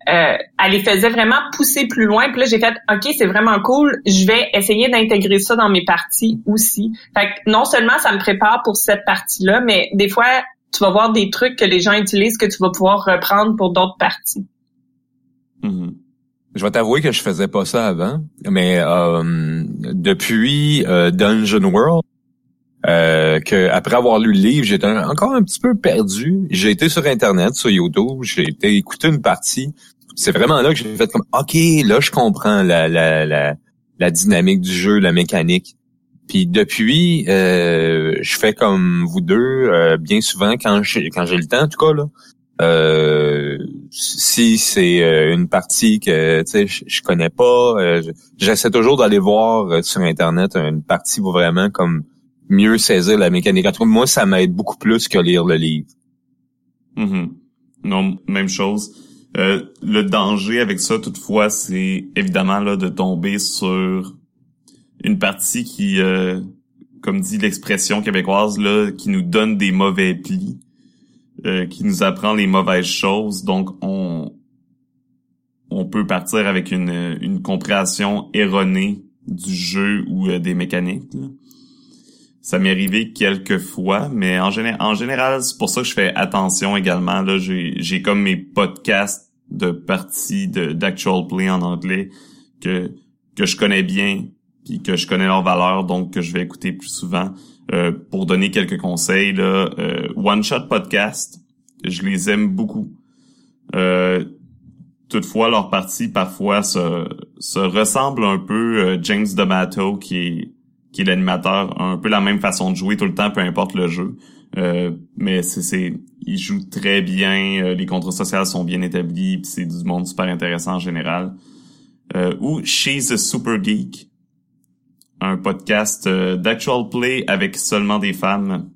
euh, elle les faisait vraiment pousser plus loin. Puis là, j'ai fait, OK, c'est vraiment cool. Je vais essayer d'intégrer ça dans mes parties aussi. Fait que non seulement ça me prépare pour cette partie-là, mais des fois, tu vas voir des trucs que les gens utilisent que tu vas pouvoir reprendre pour d'autres parties. Mm-hmm. Je vais t'avouer que je faisais pas ça avant, mais euh, depuis euh, Dungeon World, euh, que après avoir lu le livre, j'étais encore un petit peu perdu. J'ai été sur Internet, sur YouTube, j'ai été écouter une partie, c'est vraiment là que j'ai fait comme OK, là je comprends la, la, la, la dynamique du jeu, la mécanique. Puis depuis, euh, je fais comme vous deux, euh, bien souvent quand j'ai quand j'ai le temps, en tout cas là. Euh, si c'est euh, une partie que sais je, connais pas, j'essaie toujours d'aller voir sur internet une partie vraiment comme mieux saisir la mécanique. Moi, ça m'aide beaucoup plus que lire le livre. Mm-hmm. Non, même chose. Euh, le danger avec ça, toutefois, c'est évidemment là de tomber sur une partie qui, euh, comme dit l'expression québécoise, là, qui nous donne des mauvais plis, euh, qui nous apprend les mauvaises choses. Donc, on on peut partir avec une, une compréhension erronée du jeu ou des mécaniques. Ça m'est arrivé quelques fois, mais en, en général, c'est pour ça que je fais attention également. Là, j'ai comme mes podcasts de parties d'actual play en anglais que que je connais bien puis que je connais leurs valeurs donc que je vais écouter plus souvent euh, pour donner quelques conseils là euh, one shot podcast je les aime beaucoup euh, toutefois leurs parties parfois se se un peu James D'Amato qui est qui est l'animateur un peu la même façon de jouer tout le temps peu importe le jeu mais c'est il joue très bien, euh, les contrats sociaux sont bien établis, c'est du monde super intéressant en général. Euh, ou She's a Super Geek, un podcast euh, d'actual play avec seulement des femmes.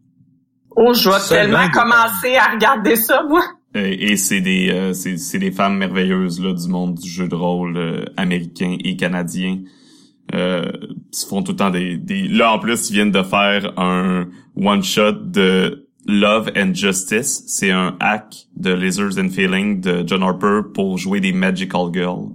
Oh, je vais tellement commencer à regarder ça, moi. et c'est des c'est des femmes merveilleuses là du monde du jeu de rôle américain et canadien. Euh, ils font tout le temps des, des là en plus ils viennent de faire un one shot de Love and Justice, c'est un hack de Lizards and Feeling de John Harper pour jouer des Magical Girls.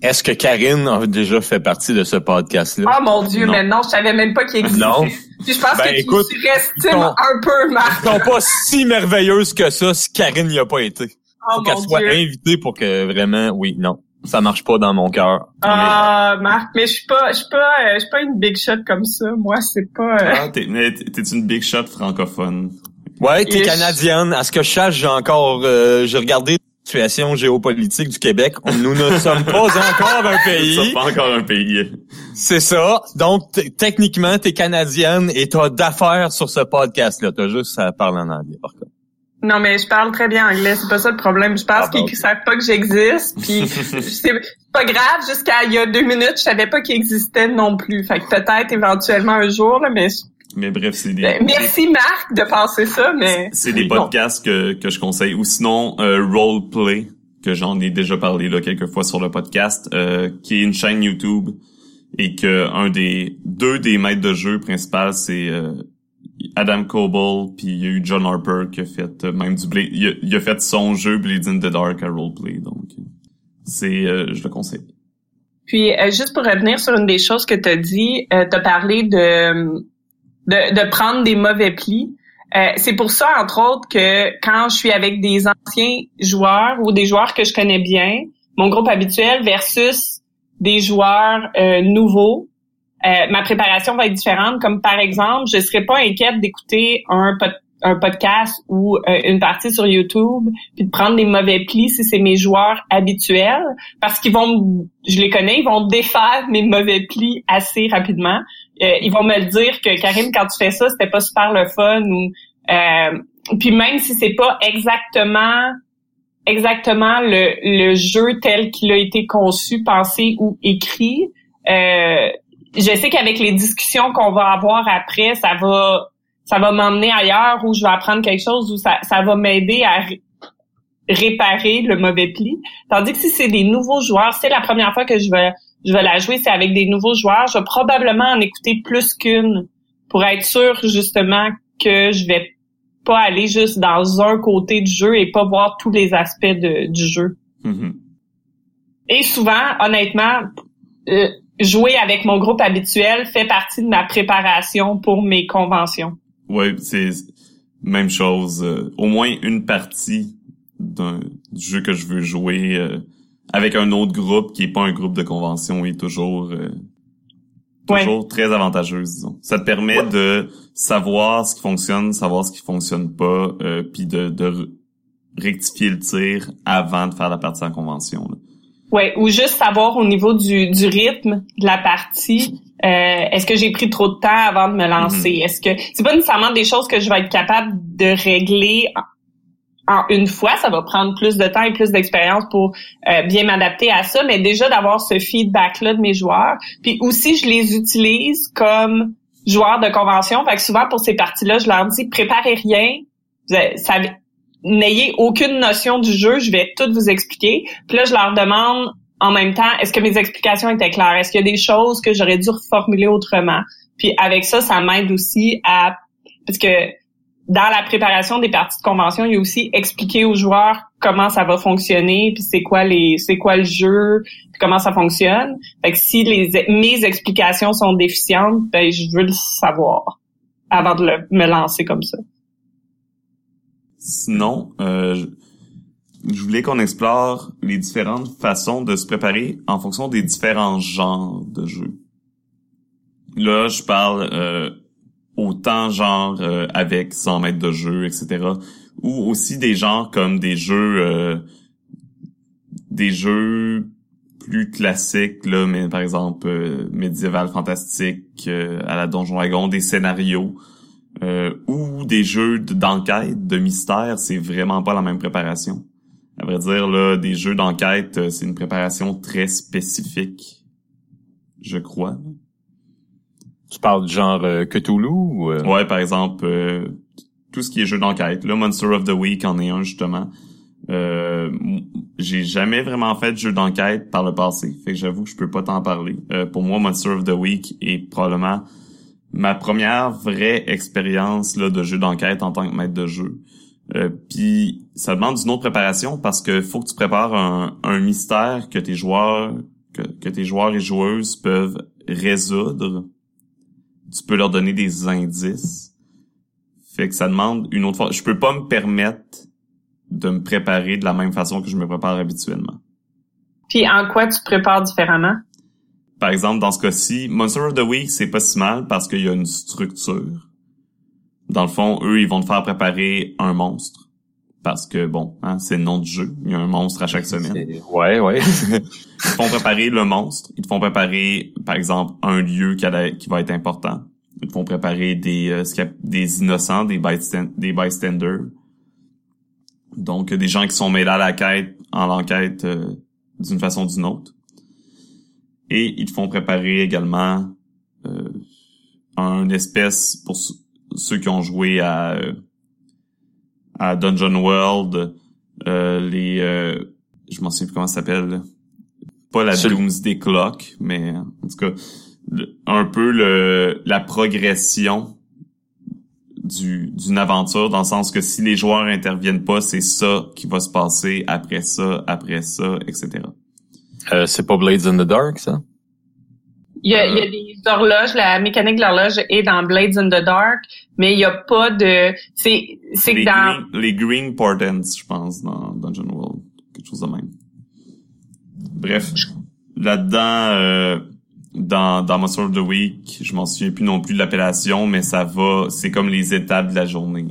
Est-ce que Karine a déjà fait partie de ce podcast-là? Oh mon Dieu, non. mais non, je savais même pas qu'il existait. Non? Puis je pense ben, que écoute, tu un peu, Marc. Ils sont pas si merveilleuses que ça si Karine n'y a pas été. Oh Faut qu'elle soit invitée pour que vraiment, oui, non. Ça marche pas dans mon cœur. Ah, Marc, mais je suis pas, je suis pas, euh, je suis pas une big shot comme ça. Moi, c'est pas. Euh... Ah, t'es, t'es une big shot francophone. Ouais, t'es canadienne. À ce que je sache, j'ai encore, euh, j'ai regardé situation géopolitique du Québec. Nous ne sommes pas encore un pays. Nous sommes pas encore un pays. C'est ça. Donc, techniquement, t'es canadienne et t'as d'affaires sur ce podcast-là. T'as juste à parler en anglais, par contre. Non, mais je parle très bien anglais, c'est pas ça le problème. Je pense ah, qu'ils savent pas que j'existe, puis c'est pas grave. Jusqu'à il y a deux minutes, je savais pas qu'il existait non plus. Fait que peut-être éventuellement un jour, là, mais mais bref, c'est des... Ben, merci Marc de penser ça, mais... C'est des podcasts que, que je conseille. Ou sinon, euh, Roleplay, que j'en ai déjà parlé là quelques fois sur le podcast, euh, qui est une chaîne YouTube et que un des deux des maîtres de jeu principaux c'est euh, Adam Coble puis il y a eu John Harper qui a fait euh, même du Blade, il a, il a fait son jeu Blades in the Dark à roleplay donc c'est euh, je le conseille. Puis juste pour revenir sur une des choses que tu as dit, euh, tu as parlé de, de prendre des mauvais plis. Euh, c'est pour ça, entre autres, que quand je suis avec des anciens joueurs ou des joueurs que je connais bien, mon groupe habituel versus des joueurs euh, nouveaux, euh, ma préparation va être différente. Comme par exemple, je serais pas inquiète d'écouter un, un podcast ou euh, une partie sur YouTube puis de prendre des mauvais plis si c'est mes joueurs habituels parce qu'ils vont je les connais ils vont défaire mes mauvais plis assez rapidement ils vont me le dire que Karim quand tu fais ça c'était pas super le fun ou euh, puis même si c'est pas exactement exactement le, le jeu tel qu'il a été conçu pensé ou écrit euh, je sais qu'avec les discussions qu'on va avoir après ça va ça va m'emmener ailleurs où je vais apprendre quelque chose où ça, ça va m'aider à réparer le mauvais pli. Tandis que si c'est des nouveaux joueurs, c'est la première fois que je vais je vais la jouer, c'est avec des nouveaux joueurs, je vais probablement en écouter plus qu'une pour être sûr justement que je vais pas aller juste dans un côté du jeu et pas voir tous les aspects de, du jeu. Mm-hmm. Et souvent, honnêtement, euh, jouer avec mon groupe habituel fait partie de ma préparation pour mes conventions. Ouais, c'est même chose. Euh, au moins une partie d'un du jeu que je veux jouer euh, avec un autre groupe qui est pas un groupe de convention est toujours euh, toujours Ouais. très avantageuse, disons. Ça te permet de savoir ce qui fonctionne, savoir ce qui fonctionne pas, euh, puis de, de rectifier le tir avant de faire la partie en convention. là. Ouais, ou juste savoir au niveau du, du rythme de la partie, euh, est-ce que j'ai pris trop de temps avant de me lancer? Est-ce que c'est pas nécessairement des choses que je vais être capable de régler en, une fois? Ça va prendre plus de temps et plus d'expérience pour euh, bien m'adapter à ça, mais déjà d'avoir ce feedback-là de mes joueurs. Puis aussi, je les utilise comme joueurs de convention. Fait que souvent pour ces parties-là, je leur dis préparez rien. N'ayez aucune notion du jeu, je vais tout vous expliquer. Puis là, je leur demande en même temps, est-ce que mes explications étaient claires? Est-ce qu'il y a des choses que j'aurais dû reformuler autrement? Puis avec ça, ça m'aide aussi à... Parce que dans la préparation des parties de convention, il y a aussi expliquer aux joueurs comment ça va fonctionner, puis c'est quoi les, c'est quoi le jeu, puis comment ça fonctionne. Fait que si les, mes explications sont déficientes, ben je veux le savoir avant de me lancer comme ça. Sinon, euh, je- je voulais qu'on explore les différentes façons de se préparer en fonction des différents genres de jeux. Là, je parle euh, autant genre euh, avec 100 mètres de jeu, etc. Ou aussi des genres comme des jeux euh, des jeux plus classiques, là, mais par exemple euh, médiéval fantastique, à la Donjon Dragon, des scénarios ou des jeux d'enquête, de mystère, c'est vraiment pas la même préparation. À vrai dire, là, des jeux d'enquête, c'est une préparation très spécifique, je crois. Tu parles du genre euh, Cthulhu ou... euh, Ouais, par exemple, euh, tout ce qui est jeu d'enquête. Là, Monster of the Week en est un, justement. Euh, j'ai jamais vraiment fait de jeu d'enquête par le passé, fait que j'avoue que je peux pas t'en parler. Euh, pour moi, Monster of the Week est probablement ma première vraie expérience là de jeu d'enquête en tant que maître de jeu. Euh, Puis ça demande une autre préparation parce que faut que tu prépares un, un mystère que tes joueurs que tes joueurs et joueuses peuvent résoudre. Tu peux leur donner des indices. Fait que ça demande une autre fois. Je peux pas me permettre de me préparer de la même façon que je me prépare habituellement. Puis en quoi tu te prépares différemment? Par exemple, dans ce cas-ci, Monster of the Week, c'est pas si mal parce qu'il y a une structure. Dans le fond, eux, ils vont te faire préparer un monstre. Parce que, bon, hein, c'est le nom du jeu. Il y a un monstre à chaque semaine. Ouais, ouais. Ils te font préparer le monstre. Ils te font préparer, par exemple, un lieu qui, va être important. Ils te font préparer des, euh, des innocents, des, des bystanders. Donc, des gens qui sont mêlés à la quête, en l'enquête, euh, d'une façon ou d'une autre. Et ils te font préparer également euh, un espèce, pour ceux- ceux qui ont joué à, euh, à Dungeon World, euh, les... euh, je m'en souviens plus comment ça s'appelle. là. Pas la Doomsday Clock, mais en tout cas, le- un peu le la progression du d'une aventure dans le sens que si les joueurs interviennent pas, c'est ça qui va se passer après ça, après ça, etc. Euh, c'est pas Blades in the Dark, ça? Il y, a, il y a des horloges, la mécanique de l'horloge est dans Blades in the Dark, mais il y a pas de... C'est c'est que dans... green, les green portents, je pense, dans Dungeon World, quelque chose de même. Bref, là-dedans, euh, dans, dans Monster of the Week, je m'en souviens plus non plus de l'appellation, mais ça va, c'est comme les étapes de la journée.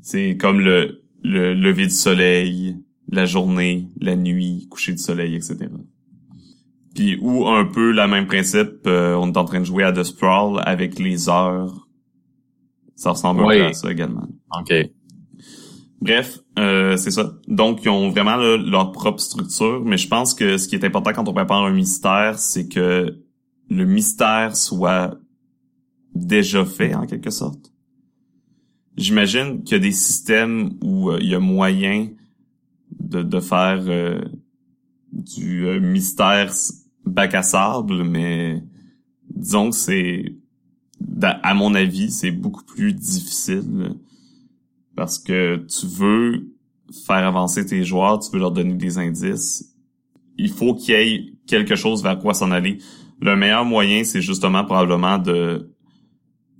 C'est comme le, le lever du soleil, la journée, la nuit, coucher du soleil, etc. Puis ou un peu le même principe, euh, on est en train de jouer à The Sprawl avec les heures. Ça ressemble un peu à ça également. OK. Bref, euh, c'est ça. Donc, ils ont vraiment là, leur propre structure, mais je pense que ce qui est important quand on prépare un mystère, c'est que le mystère soit déjà fait, en quelque sorte. J'imagine qu'il y a des systèmes où euh, il y a moyen de, de faire euh, du euh, mystère bac à sable, mais disons que c'est, à mon avis, c'est beaucoup plus difficile parce que tu veux faire avancer tes joueurs, tu veux leur donner des indices. Il faut qu'il y ait quelque chose vers quoi s'en aller. Le meilleur moyen, c'est justement probablement de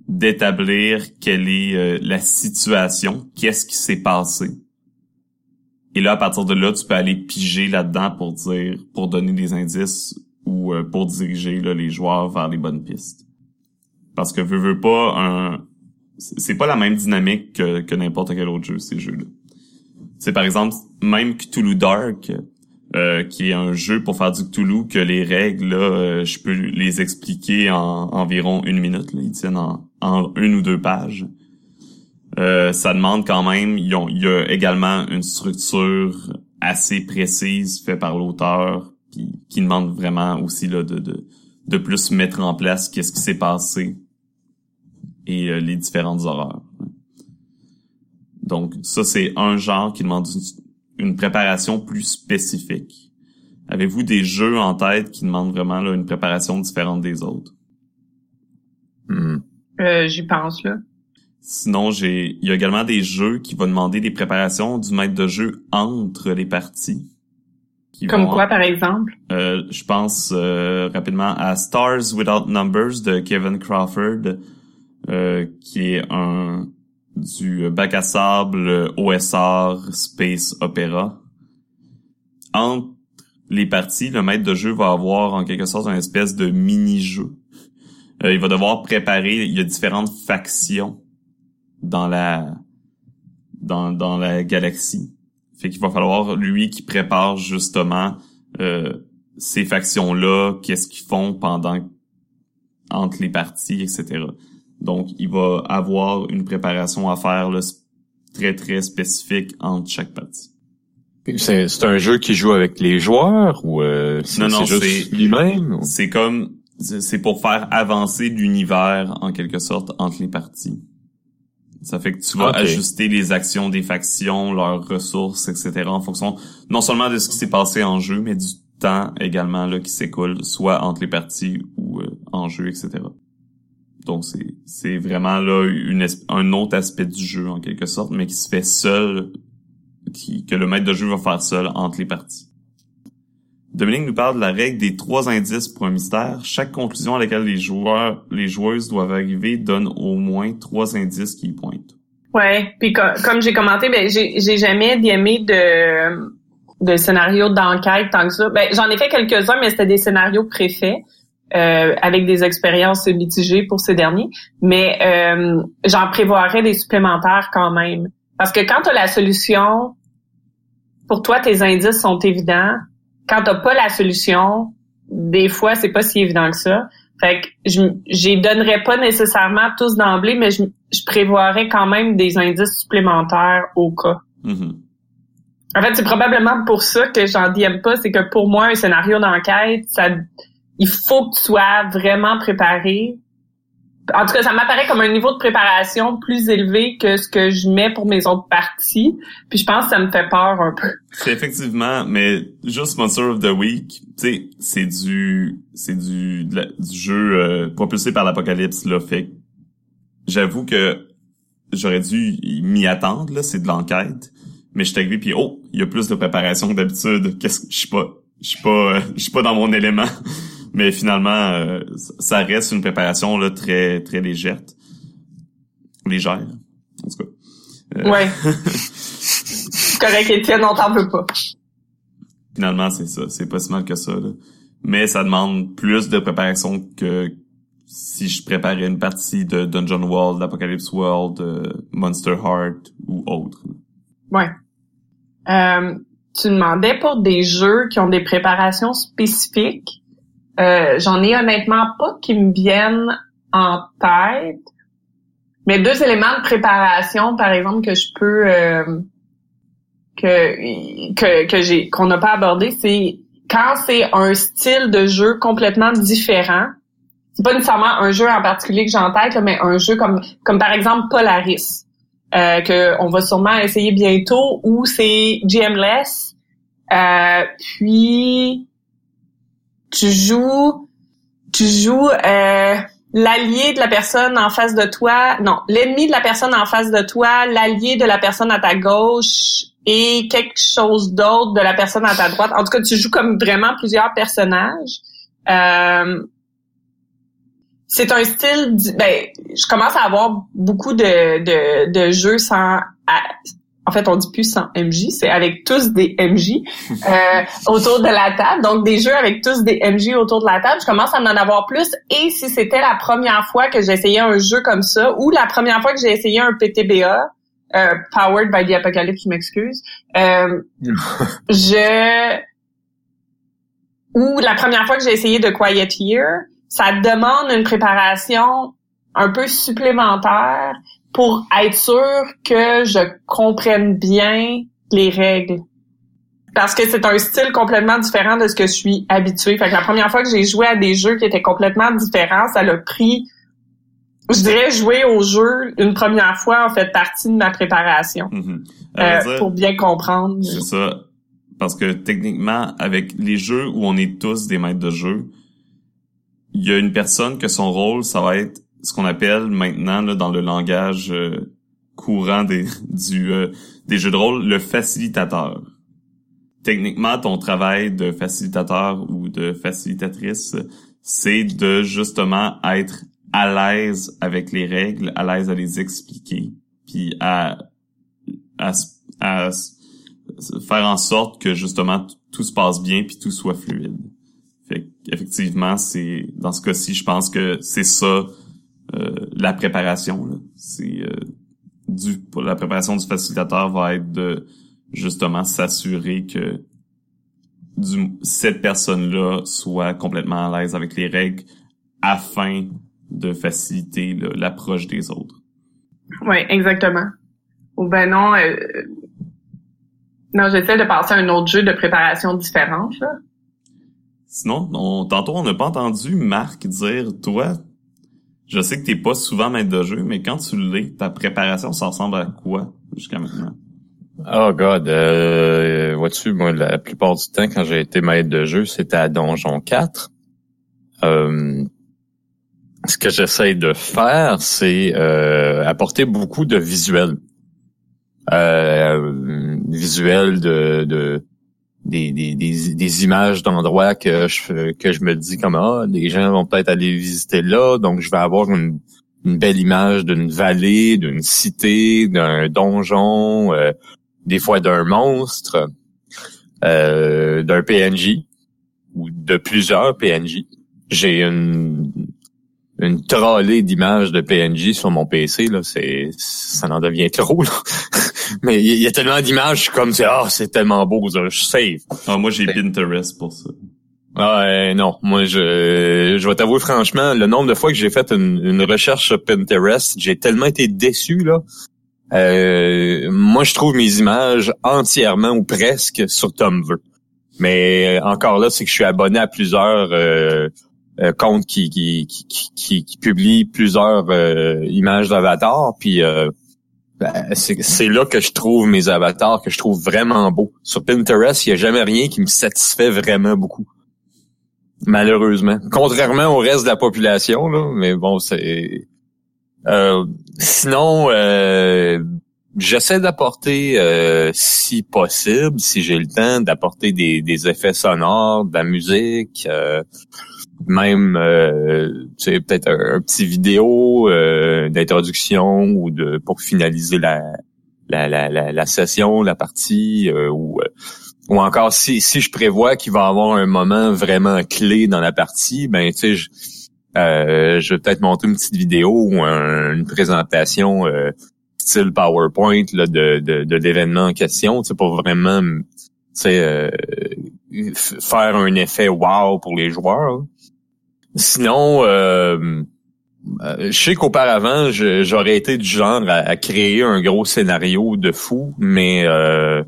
d'établir quelle est euh, la situation, qu'est-ce qui s'est passé. Et là, à partir de là, tu peux aller piger là-dedans pour dire, pour donner des indices ou euh, pour diriger là, les joueurs vers les bonnes pistes. Parce que veux, veux pas un, c'est pas la même dynamique que, que n'importe quel autre jeu, ces jeux-là. C'est par exemple, même Cthulhu Dark, euh, qui est un jeu pour faire du Cthulhu, que les règles, là, euh, je peux les expliquer en environ une minute. Là, ils tiennent en, en une ou deux pages. Euh, ça demande quand même, il y a également une structure assez précise faite par l'auteur, puis qui demande vraiment aussi là, de, de, de plus mettre en place qu'est-ce qui s'est passé et euh, les différentes horreurs. Donc, ça, c'est un genre qui demande une, une préparation plus spécifique. Avez-vous des jeux en tête qui demandent vraiment là, une préparation différente des autres? Hmm. Euh, J'y pense, là. Sinon, j'ai, il y a également des jeux qui vont demander des préparations du maître de jeu entre les parties. Qui Comme vont- quoi, par exemple? Euh, je pense euh, rapidement à Stars Without Numbers de Kevin Crawford, euh, qui est un du bac à sable OSR Space Opera. Entre les parties, le maître de jeu va avoir en quelque sorte une espèce de mini-jeu. Euh, il va devoir préparer, il y a différentes factions dans la dans, dans la galaxie. Fait qu'il va falloir lui qui prépare justement euh, ces factions-là, qu'est-ce qu'ils font pendant entre les parties, etc. Donc, il va avoir une préparation à faire là, très très spécifique entre chaque partie. C'est c'est un jeu qui joue avec les joueurs ou euh, c'est Non, non, c'est juste lui-même? ou- C'est comme c'est pour faire avancer l'univers en quelque sorte entre les parties. Ça fait que tu vas Ok. ajuster les actions des factions, leurs ressources, etc. en fonction non seulement de ce qui s'est passé en jeu, mais du temps également là qui s'écoule, soit entre les parties ou euh, en jeu, etc. Donc c'est c'est vraiment là une un autre aspect du jeu en quelque sorte, mais qui se fait seul, qui que le maître de jeu va faire seul entre les parties. Dominique nous parle de la règle des trois indices pour un mystère. Chaque conclusion à laquelle les joueurs, les joueuses doivent arriver donne au moins trois indices qui pointent. Ouais, puis co- comme j'ai commenté, ben j'ai j'ai jamais aimé de de scénarios d'enquête tant que ça. Ben j'en ai fait quelques-uns, mais c'était des scénarios préfaits euh, avec des expériences mitigées pour ces derniers. Mais euh, j'en prévoirais des supplémentaires quand même, parce que quand tu as la solution, pour toi tes indices sont évidents. Quand t'as pas la solution, des fois c'est pas si évident que ça. Fait que je j'y donnerais pas nécessairement tous d'emblée, mais je, je prévoirais quand même des indices supplémentaires au cas. Mhm. En fait, c'est probablement pour ça que j'en DM pas, c'est que pour moi, un scénario d'enquête, ça il faut que tu sois vraiment préparé en tout cas, ça m'apparaît comme un niveau de préparation plus élevé que ce que je mets pour mes autres parties. Puis je pense que ça me fait peur un peu. C'est effectivement, mais juste Monster of the Week, tu sais, c'est du, c'est du, du jeu euh, propulsé par l'apocalypse là. Fait j'avoue que j'aurais dû m'y attendre là. C'est de l'enquête, mais je suis arrivé puis oh, il y a plus de préparation que d'habitude. Qu'est-ce que je suis pas, je suis pas, je suis pas dans mon élément. Mais finalement, euh, ça reste une préparation là très très légère, légère en tout cas. Euh, Ouais. C'est correct, Étienne, on t'en veut pas. Finalement, c'est ça. C'est pas si mal que ça. là. Mais ça demande plus de préparation que si je préparais une partie de Dungeon World, d'Apocalypse World, euh, Monster Heart ou autre. Ouais. Euh, tu demandais pour des jeux qui ont des préparations spécifiques. Euh, J'en ai honnêtement pas qui me viennent en tête. Mais deux éléments de préparation, par exemple, que je peux euh, que que, que j'ai qu'on n'a pas abordé, c'est quand c'est un style de jeu complètement différent. C'est pas nécessairement un jeu en particulier que j'ai en tête, là, mais un jeu comme comme par exemple Polaris euh, que on va sûrement essayer bientôt, où c'est GMless. Euh, puis tu joues, tu joues euh, l'allié de la personne en face de toi, non, l'ennemi de la personne en face de toi, l'allié de la personne à ta gauche et quelque chose d'autre de la personne à ta droite. En tout cas, tu joues comme vraiment plusieurs personnages. Euh, c'est un style ben je commence à avoir beaucoup de de, de jeux sans en fait on dit plus sans MJ c'est avec tous des MJ euh, autour de la table. Donc des jeux avec tous des MJ autour de la table. Je commence à en avoir plus. Et si c'était la première fois que j'essayais un jeu comme ça ou la première fois que j'ai essayé un PTBA euh, powered by the apocalypse je m'excuse euh, je ou la première fois que j'ai essayé de Quiet Year, ça demande une préparation un peu supplémentaire pour être sûr que je comprenne bien les règles. Parce que c'est un style complètement différent de ce que je suis habituée. Fait que la première fois que j'ai joué à des jeux qui étaient complètement différents, ça l'a pris, je dirais, jouer au jeu une première fois en fait partie de ma préparation Mhm. Euh, dire, pour bien comprendre. C'est ça. Parce que techniquement, avec les jeux où on est tous des maîtres de jeu, il y a une personne que son rôle, ça va être ce qu'on appelle maintenant là, dans le langage euh, courant des, du, euh, des jeux de rôle, le facilitateur. Techniquement, ton travail de facilitateur ou de facilitatrice, c'est de justement être à l'aise avec les règles, à l'aise à les expliquer, puis à, à, à faire en sorte que justement tout se passe bien puis tout soit fluide. Fait effectivement, c'est dans ce cas-ci, je pense que c'est ça la préparation. C'est euh, du pour la préparation du facilitateur va être de justement s'assurer que du, cette personne-là soit complètement à l'aise avec les règles afin de faciliter l'approche des autres. Oui, exactement. Ou ben non, euh, non, j'essaie de passer à un autre jeu de préparation différente. Là. Sinon, on, tantôt, on n'a pas entendu Marc dire, toi, je sais que t'es pas souvent maître de jeu, mais quand tu l'es, ta préparation, ça ressemble à quoi jusqu'à maintenant? Oh God, euh, vois-tu, moi, la plupart du temps, quand j'ai été maître de jeu, c'était à Donjon 4. Euh, ce que j'essaie de faire, c'est euh, apporter beaucoup de visuels. Euh, visuels de, de des, des, images d'endroits que je que je me dis comme ah les gens vont peut-être aller visiter là donc je vais avoir une, une belle image d'une vallée d'une cité d'un donjon euh, des fois d'un monstre euh, d'un PNJ ou de plusieurs PNJ j'ai une une trollée d'images de PNJ sur mon PC là c'est ça en devient trop là mais il y, a tellement d'images je suis comme c'est ah c'est tellement beau ça, je save Ah, moi, j'ai Pinterest pour ça. Ouais, non. Moi, je, je vais t'avouer franchement, le nombre de fois que j'ai fait une, une recherche sur Pinterest, j'ai tellement été déçu, là. Euh, moi, je trouve mes images entièrement ou presque sur Tumblr. Mais euh, encore là, c'est que je suis abonné à plusieurs euh, euh, compte qui qui, qui, qui, qui publie plusieurs euh, images d'avatars, puis euh, ben, c'est là que je trouve mes avatars que je trouve vraiment beaux. Sur Pinterest, il y a jamais rien qui me satisfait vraiment beaucoup. Malheureusement. Contrairement au reste de la population, là, mais bon, c'est... Euh, sinon, euh, j'essaie d'apporter, euh, si possible, si j'ai le temps, d'apporter des, effets sonores, de la musique, même euh, peut-être un, petit vidéo euh, d'introduction ou de pour finaliser la la, la, la, session, la partie euh, ou ou encore si si je prévois qu'il va avoir un moment vraiment clé dans la partie, ben tu sais je, je vais peut-être monter une petite vidéo ou une présentation style PowerPoint là, de, de, de l'événement en question, pour vraiment euh, faire un effet wow pour les joueurs. Sinon, euh, euh, je sais qu'auparavant, j'aurais été du genre à, créer un gros scénario de fou, mais euh,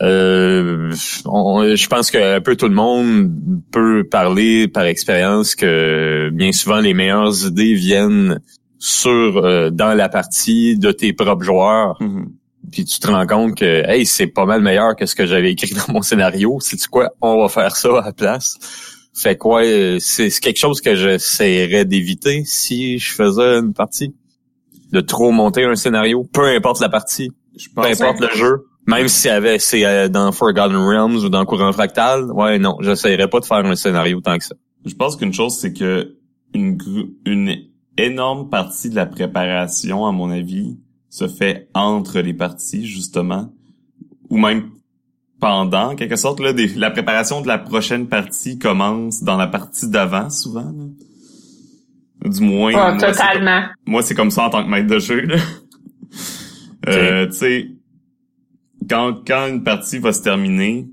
euh, je pense que un peu tout le monde peut parler par expérience que bien souvent les meilleures idées viennent sur dans la partie de tes propres joueurs. Mm-hmm. Puis tu te rends compte que hey, c'est pas mal meilleur que ce que j'avais écrit dans mon scénario. C'est quoi, on va faire ça à la place. Fait quoi, euh, c'est quelque chose que j'essaierais d'éviter si je faisais une partie. De trop monter un scénario, peu importe la partie, peu importe le jeu. Même si c'est euh, dans Forgotten Realms ou dans Courant Fractal, ouais, non, j'essaierais pas de faire un scénario tant que ça. Je pense qu'une chose, c'est que une, une énorme partie de la préparation, à mon avis, se fait entre les parties, justement. Ou même pendant, quelque sorte, là, la préparation de la prochaine partie commence dans la partie d'avant, souvent. Du moins. moi, totalement. moi, c'est comme ça en tant que maître de jeu. Là. Euh, tu sais, quand, quand une partie va se terminer,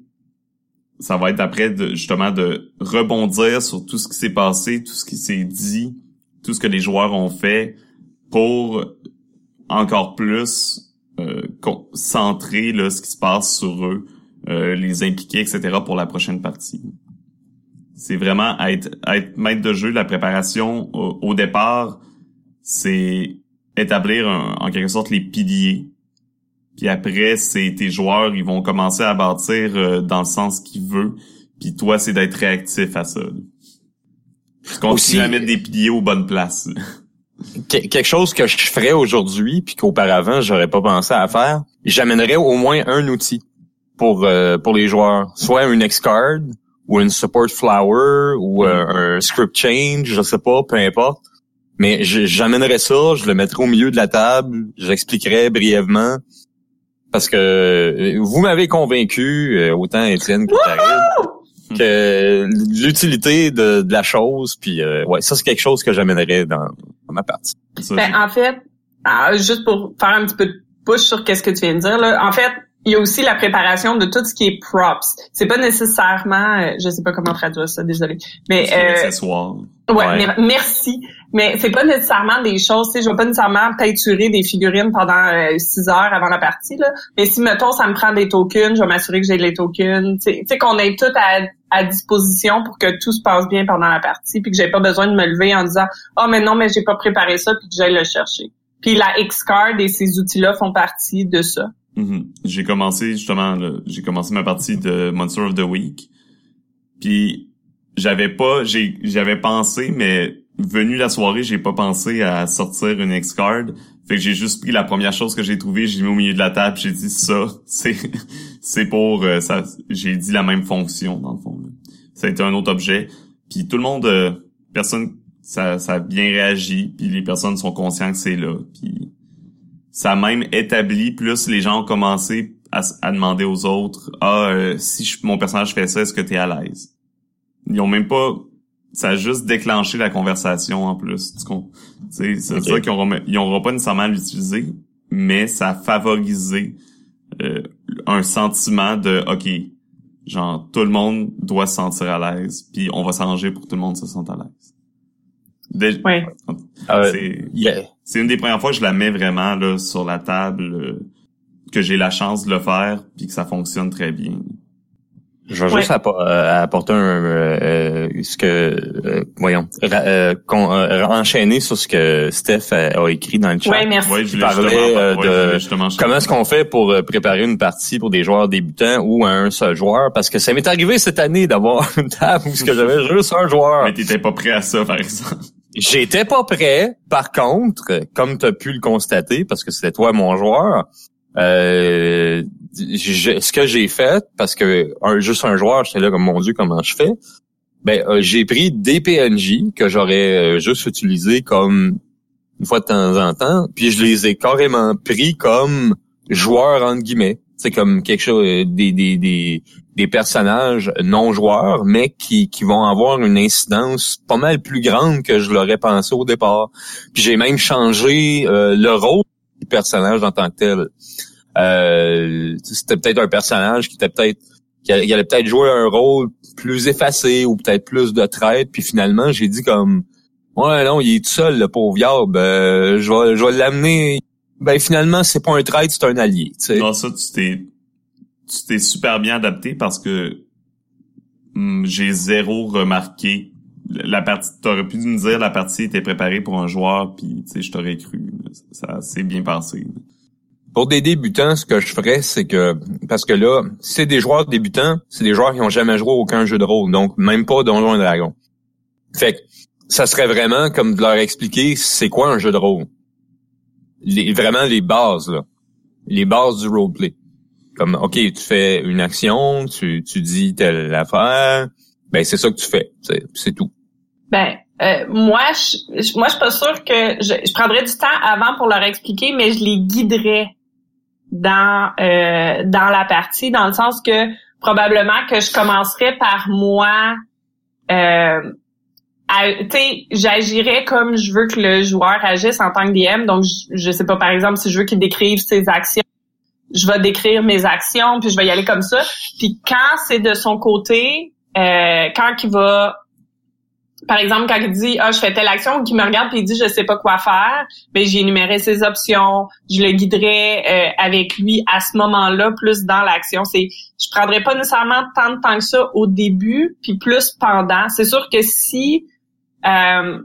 ça va être après de, justement de rebondir sur tout ce qui s'est passé, tout ce qui s'est dit, tout ce que les joueurs ont fait pour encore plus euh, centrer là, ce qui se passe sur eux euh, les impliquer, etc. pour la prochaine partie. C'est vraiment être, être maître de jeu, la préparation au, départ, c'est établir en quelque sorte les piliers. Puis après, c'est tes joueurs, ils vont commencer à bâtir euh, dans le sens qu'ils veulent. Puis toi, c'est d'être réactif à ça. Tu continues à mettre des piliers aux bonnes places. quelque chose que je ferais aujourd'hui puis qu'auparavant j'aurais pas pensé à faire, j'amènerais au moins un outil pour euh, pour les joueurs, soit une X-card ou une support flower ou euh, mm. un script change, je sais pas, peu importe. Mais j'amènerais ça, je le mettrais au milieu de la table, j'expliquerais brièvement parce que euh, vous m'avez convaincu, autant Étienne que David, que l'utilité de, la chose, puis ouais, ça c'est quelque chose que j'amènerais dans, ma partie. Ben, en fait, ah, juste pour faire un petit peu de push sur qu'est-ce que tu viens de dire là, en fait, il y a aussi la préparation de tout ce qui est props. C'est pas nécessairement, euh, je sais pas comment traduire ça, désolé. Mais euh, Ouais, merci. Mais c'est pas nécessairement des choses, tu sais, je vais pas nécessairement peinturer des figurines pendant euh, six heures avant la partie là. Mais si mettons ça me prend des tokens, je vais m'assurer que j'ai les tokens. Tu sais qu'on ait tout à, à disposition pour que tout se passe bien pendant la partie, puis que j'ai pas besoin de me lever en disant oh mais non mais j'ai pas préparé ça puis que j'aille le chercher. Puis la X-Card et ces outils-là font partie de ça. Mm-hmm. J'ai commencé justement, j'ai commencé ma partie de Monster of the Week. Puis j'avais pas, j'avais pensé, mais venu la soirée, j'ai pas pensé à sortir une X-Card. Fait que j'ai juste pris la première chose que j'ai trouvée, j'ai mis au milieu de la table, j'ai dit ça, c'est, c'est pour euh, ça. J'ai dit la même fonction dans le fond. Ça a été un autre objet. Puis tout le monde, euh, personne, ça, ça a bien réagi. Puis les personnes sont conscientes que c'est là. Puis ça a même établi, plus les gens ont commencé à, demander aux autres, ah, euh, si mon personnage fait ça, est-ce que t'es à l'aise? Ils ont même pas, ça a juste déclenché la conversation en plus. C'est okay. ça qu'ils n'auront pas nécessairement à l'utiliser, mais ça a favorisé euh, un sentiment de, ok, genre tout le monde doit se sentir à l'aise, puis on va s'arranger pour que tout le monde se sente à l'aise. Ah c'est une des premières fois que je la mets vraiment là, sur la table, euh, que j'ai la chance de le faire, puis que ça fonctionne très bien. Je vais juste appo- euh, apporter un euh, euh, ce que euh, voyons ra- euh, qu'on- euh, enchaîner sur ce que Steph a, a écrit dans le chat. Ouais, merci. Ouais, je voulais parlais, justement- euh, ouais, de- je voulais justement- Comment est-ce qu'on fait pour préparer une partie pour des joueurs débutants ou à un seul joueur? Parce que ça m'est arrivé cette année d'avoir une table où ce que j'avais juste un joueur. Mais t'étais pas prêt à ça, par exemple. J'étais pas prêt. Par contre, comme tu as pu le constater, parce que c'était toi mon joueur, euh, ce que j'ai fait, parce que un, juste un joueur, j'étais là comme mon Dieu, comment je fais? Ben, euh, j'ai pris des PNJ que j'aurais euh, juste utilisé comme une fois de temps en temps, puis je les ai carrément pris comme joueurs entre guillemets. C'est comme quelque chose euh, des, des, des, des personnages non joueurs, mais qui, qui vont avoir une incidence pas mal plus grande que je l'aurais pensé au départ. Puis j'ai même changé euh, le rôle du personnage en tant que tel. Euh, c'était peut-être un personnage qui était peut-être qui allait, peut-être jouer un rôle plus effacé ou peut-être plus de traite. Puis finalement, j'ai dit comme Ouais, non, il est tout seul, le pauvre Yarb. Euh, je vais, je vais l'amener. Ben finalement, c'est pas un traite, c'est un allié. tu sais. Non, ça, tu t'es, tu t'es super bien adapté parce que hum, j'ai zéro remarqué la partie. T'aurais pu me dire la partie était préparée pour un joueur, puis tu sais, je t'aurais cru. Ça s'est bien passé. Pour des débutants, ce que je ferais, c'est que parce que là, c'est des joueurs débutants, c'est des joueurs qui ont jamais joué aucun jeu de rôle, donc même pas Donjons et Dragons. Fait que ça serait vraiment comme de leur expliquer c'est quoi un jeu de rôle? Les, vraiment les bases là, les bases du roleplay. Comme ok, tu fais une action, tu, tu dis telle affaire, ben c'est ça que tu fais, c'est tout. Ben, euh, moi, je, moi, je suis pas sûre que je, je prendrais du temps avant pour leur expliquer, mais je les guiderais dans euh, dans la partie, dans le sens que probablement que je commencerais par moi. Euh, j'agirais comme je veux que le joueur agisse en tant que DM. Donc, je, je sais pas, par exemple, si je veux qu'il décrive ses actions, je vais décrire mes actions, puis je vais y aller comme ça. Puis quand c'est de son côté, euh, quand il va par exemple, quand il dit ah je fais telle action, ou qu'il me regarde puis il dit je sais pas quoi faire, ben j'ai énuméré ses options, je le guiderai euh, avec lui à ce moment-là plus dans l'action. C'est je prendrais pas nécessairement tant de temps que ça au début puis plus pendant. C'est sûr que si euh,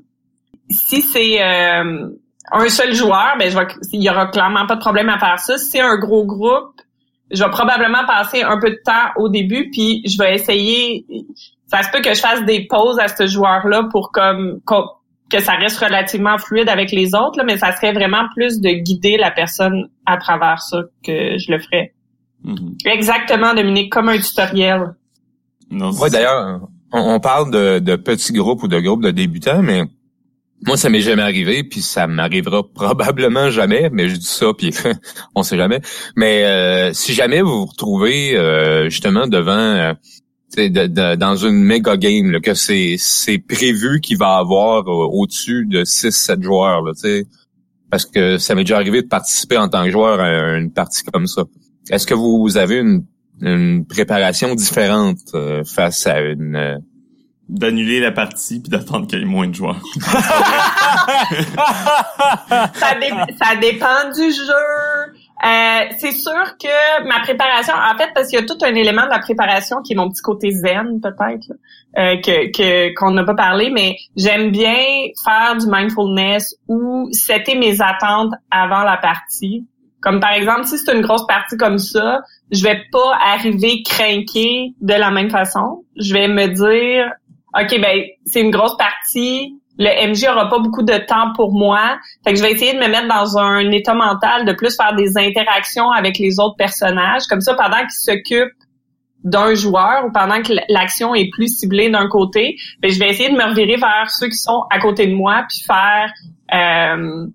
si c'est euh, un seul joueur, ben je vais il y aura clairement pas de problème à faire ça. Si c'est un gros groupe, je vais probablement passer un peu de temps au début puis je vais essayer ça se peut que je fasse des pauses à ce joueur-là pour comme que ça reste relativement fluide avec les autres, là, mais ça serait vraiment plus de guider la personne à travers ça que je le ferais. Mhm. Exactement, Dominique, comme un tutoriel. Non, Ouais, d'ailleurs, on, on parle de, de petits groupes ou de groupes de débutants, mais moi, ça m'est jamais arrivé, puis ça m'arrivera probablement jamais, mais je dis ça, puis on sait jamais. Mais euh, si jamais vous vous retrouvez euh, justement devant euh, dans une méga game, là, que c'est prévu qu'il va avoir euh, au-dessus de 6-7 joueurs, là, parce que ça m'est déjà arrivé de participer en tant que joueur à une partie comme ça. Est-ce que vous avez une, une préparation différente euh, face à une euh, D'annuler la partie puis d'attendre qu'il y ait moins de joueurs. Ça, dé- ça dépend du jeu. Euh, c'est sûr que ma préparation, en fait, parce qu'il y a tout un élément de la préparation qui est mon petit côté zen, peut-être, là, euh, que que- qu'on n'a pas parlé, mais j'aime bien faire du mindfulness ou setter mes attentes avant la partie. Comme par exemple, si c'est une grosse partie comme ça, je vais pas arriver craqué de la même façon. Je vais me dire, ok, ben c'est une grosse partie. Le MJ aura pas beaucoup de temps pour moi. Fait que je vais essayer de me mettre dans un état mental de plus faire des interactions avec les autres personnages. Comme ça, pendant qu'ils s'occupent d'un joueur ou pendant que l'action est plus ciblée d'un côté, ben, je vais essayer de me revirer vers ceux qui sont à côté de moi puis faire euh,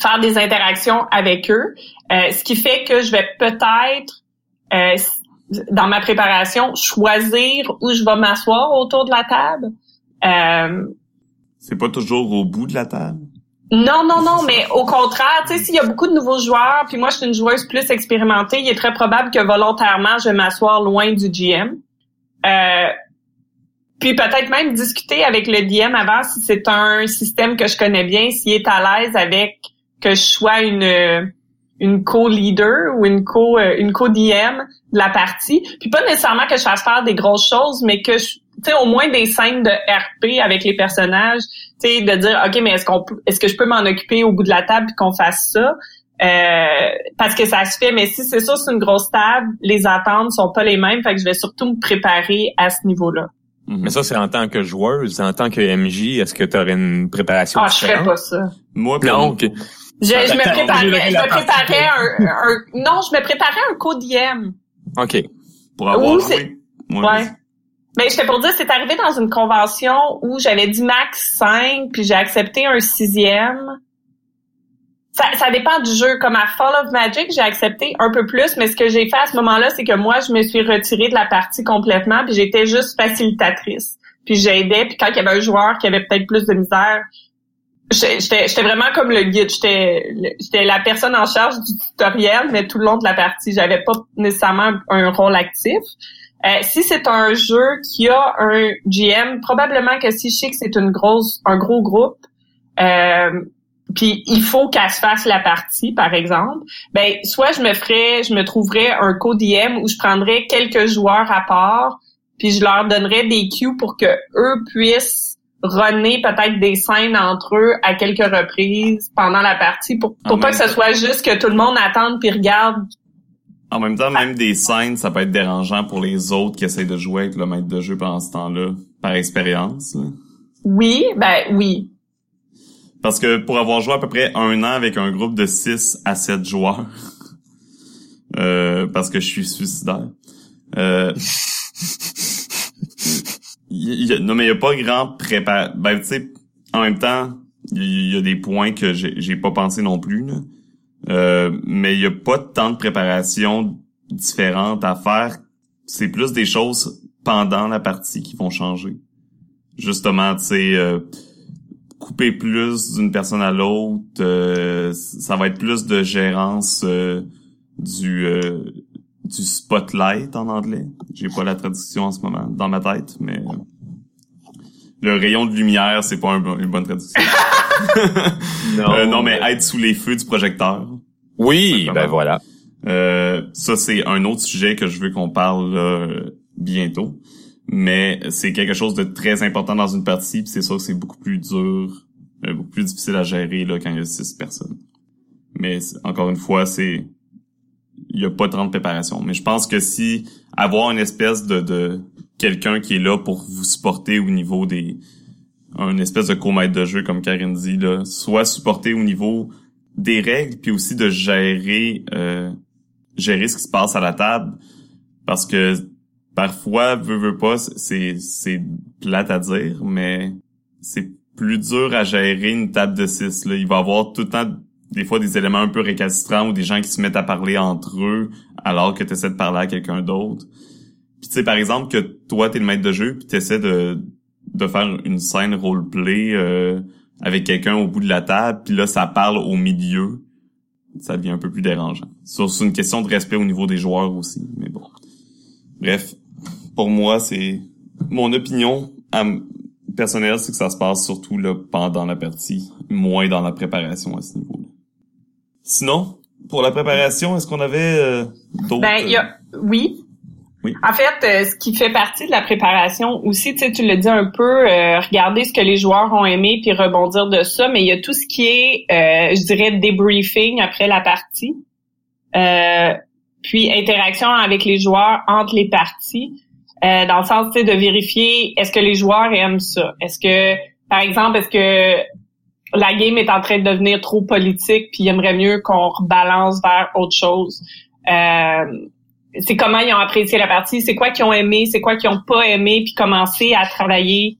faire des interactions avec eux. Euh, ce qui fait que je vais peut-être euh, dans ma préparation choisir où je vais m'asseoir autour de la table. Euh, C'est pas toujours au bout de la table? non, non, non, mais au contraire, tu sais, s'il y a beaucoup de nouveaux joueurs, puis moi je suis une joueuse plus expérimentée, il est très probable que volontairement je vais m'asseoir loin du GM. Euh, puis peut-être même discuter avec le DM avant si c'est un système que je connais bien, s'il est à l'aise avec que je sois une une co-leader ou une co euh, une co-DM de la partie. Puis pas nécessairement que je fasse faire des grosses choses, mais que je tu sais au moins des scènes de RP avec les personnages, tu sais de dire OK, mais est-ce qu'on est-ce que je peux m'en occuper au bout de la table qu'on fasse ça? Euh, parce que ça se fait, mais si c'est sûr c'est une grosse table, les attentes sont pas les mêmes, fait que je vais surtout me préparer à ce niveau-là. Mais ça, c'est en tant que joueuse, en tant que MJ, est-ce que tu aurais une préparation Ah, je ferais pas ça. Moi, Non, moi- Je, je me préparais, je la me préparais un, un- non, je me préparais un co-DM. OK. pour avoir Ou joué. c'est- moi, Ouais. Mais j'étais pour dire, c'est arrivé dans une convention où j'avais dit max 5, puis j'ai accepté un sixième. Ça, ça dépend du jeu. Comme à Fall of Magic, j'ai accepté un peu plus, mais ce que j'ai fait à ce moment-là, c'est que moi, je me suis retirée de la partie complètement, puis j'étais juste facilitatrice. Puis j'aidais, puis quand il y avait un joueur qui avait peut-être plus de misère, j'étais vraiment comme le guide. J'étais la personne en charge du tutoriel, mais tout le long de la partie, j'avais pas nécessairement un rôle actif. Euh, si c'est un jeu qui a un GM, probablement que si je sais que c'est une grosse, un gros groupe, euh, puis il faut qu'elle se fasse la partie, par exemple, ben soit je me ferais, je me trouverais un co-DM où je prendrais quelques joueurs à part, puis je leur donnerais des cues pour que eux puissent runner peut-être des scènes entre eux à quelques reprises pendant la partie pour, pour En pas que ce temps. soit juste que tout le monde attende puis regarde En même temps, même des scènes, ça peut être dérangeant pour les autres qui essayent de jouer avec le maître de jeu pendant ce temps-là, par expérience. là. oui ben oui Parce que pour avoir joué à peu près un an avec un groupe de 6 à 7 joueurs, euh, parce que je suis suicidaire, euh, y non mais il y a pas grand prépa... Ben tu sais, en même temps, il y, a des points que j'ai pas pensé non plus. Là. Euh, mais il a pas tant de préparation différentes à faire. C'est plus des choses pendant la partie qui vont changer. Justement, tu sais, euh, couper plus d'une personne à l'autre, euh, ça va être plus de gérance euh, du euh, du spotlight en anglais. J'ai pas la traduction en ce moment dans ma tête, mais euh, le rayon de lumière, c'est pas un bon- une bonne traduction. Non, Euh, non, mais être sous les feux du projecteur. Oui, ben voilà. Euh, ça, c'est un autre sujet que je veux qu'on parle euh, bientôt. Mais c'est quelque chose de très important dans une partie, puis c'est sûr que c'est beaucoup plus dur, euh, beaucoup plus difficile à gérer là, quand il y a six personnes. Mais encore une fois, c'est il y a pas tant de préparation. Mais je pense que si avoir une espèce de, de quelqu'un qui est là pour vous supporter au niveau des un espèce de co-maître de jeu comme Karine dit là, soit supporter au niveau des règles puis aussi de gérer euh, gérer ce qui se passe à la table parce que parfois veut veut pas c'est c'est plate à dire mais c'est plus dur à gérer une table de six là il va avoir tout le temps des fois des éléments un peu récalcitrants ou des gens qui se mettent à parler entre eux alors que tu essaies de parler à quelqu'un d'autre puis tu sais par exemple que toi t'es le maître de jeu puis tu essaies de de faire une scène roleplay euh, avec quelqu'un au bout de la table puis là ça parle au milieu ça devient un peu plus dérangeant. C'est une question de respect au niveau des joueurs aussi, mais bon. Bref, pour moi, c'est mon opinion personnelle, c'est que ça se passe surtout là, pendant la partie, moins dans la préparation à ce niveau-là. Sinon, pour la préparation, est-ce qu'on avait euh, d'autres Ben, il y a, oui. Oui. En fait, euh, ce qui fait partie de la préparation aussi, tu sais, tu le dis un peu, euh, regarder ce que les joueurs ont aimé puis rebondir de ça, mais il y a tout ce qui est, euh, je dirais, débriefing après la partie, euh, puis interaction avec les joueurs entre les parties, euh, dans le sens, tu sais, de vérifier est-ce que les joueurs aiment ça, est-ce que, par exemple, est-ce que la game est en train de devenir trop politique puis il aimerait mieux qu'on rebalance vers autre chose. Euh, c'est comment ils ont apprécié la partie, c'est quoi qu'ils ont aimé, c'est quoi qu'ils ont pas aimé, puis commencer à travailler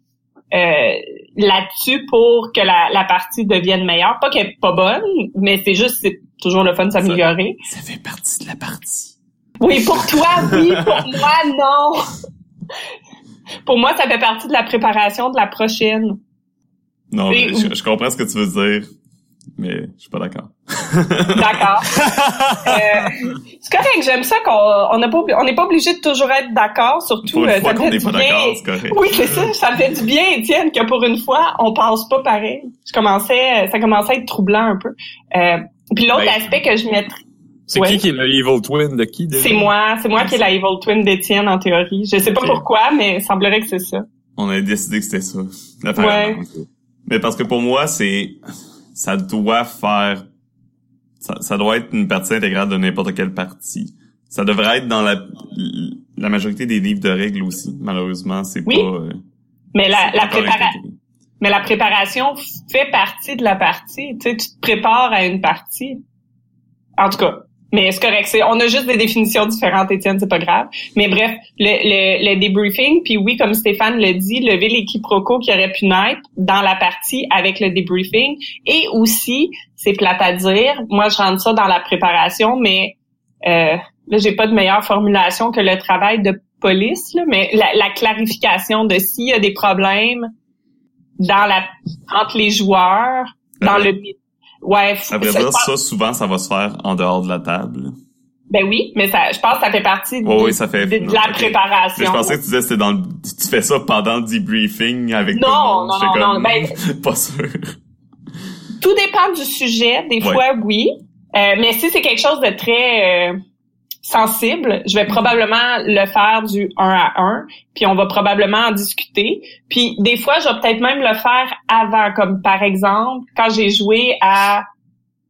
euh, là-dessus pour que la, la partie devienne meilleure. Pas qu'elle est pas bonne, mais c'est juste c'est toujours le fun de s'améliorer. Ça fait partie de la partie. Oui, pour toi, oui, pour moi, non. Pour moi, ça fait partie de la préparation de la prochaine. Non, mais je, je comprends ce que tu veux dire, mais je suis pas d'accord. D'accord. Euh, c'est correct, j'aime ça qu'on on n'a pas n'est pas obligé de toujours être d'accord, surtout Pour une euh, fois qu'on n'est pas d'accord, c'est correct. Oui, c'est ça, ça me fait du bien, Étienne, que pour une fois, on pense pas pareil. Je commençais, ça commençait à être troublant un peu. Euh, puis l'autre Ben- aspect que je mettrais, C'est Ouais. qui qui est le evil twin de qui? C'est moi, c'est moi qui est la evil twin d'Étienne en théorie. Je sais pas pourquoi, mais il semblerait que c'est ça. On a décidé que c'était ça. apparemment. Mais parce que pour moi, c'est, ça doit faire, ça, ça doit être une partie intégrale de n'importe quelle partie. Ça devrait être dans la, la majorité des livres de règles aussi. Malheureusement, c'est Oui. pas. euh, Mais la, la, pas encore prépara- intégré. mais la préparation fait partie de la partie. Tu sais, tu te prépares à une partie. En tout cas. Mais c'est correct. C'est, on a juste des définitions différentes, Étienne, c'est pas grave. Mais bref, le, le, le débriefing, puis oui, comme Stéphane le dit, lever les quiproquos qui auraient pu naître dans la partie avec le débriefing. Et aussi, c'est plate à dire, moi je rentre ça dans la préparation, mais euh, là, j'ai pas de meilleure formulation que le travail de police, là, mais la, la clarification de s'il y a des problèmes dans la entre les joueurs, dans le ouais, À vrai ça, dire, ça, souvent, ça va se faire en dehors de la table. ben oui, mais ça, je pense que ça fait partie de, Oui, oui, ça fait. de- de la préparation. Mais je pensais que tu disais que c'était dans le, tu fais ça pendant le debriefing avec Non, tout le monde. non, non, non, pas sûr. Tout dépend du sujet. Des Ouais. fois, oui. Euh, mais si c'est quelque chose de très euh, sensible, je vais probablement le faire du 1 à 1, puis on va probablement en discuter. Puis des fois, je vais peut-être même le faire avant, comme par exemple, quand j'ai joué à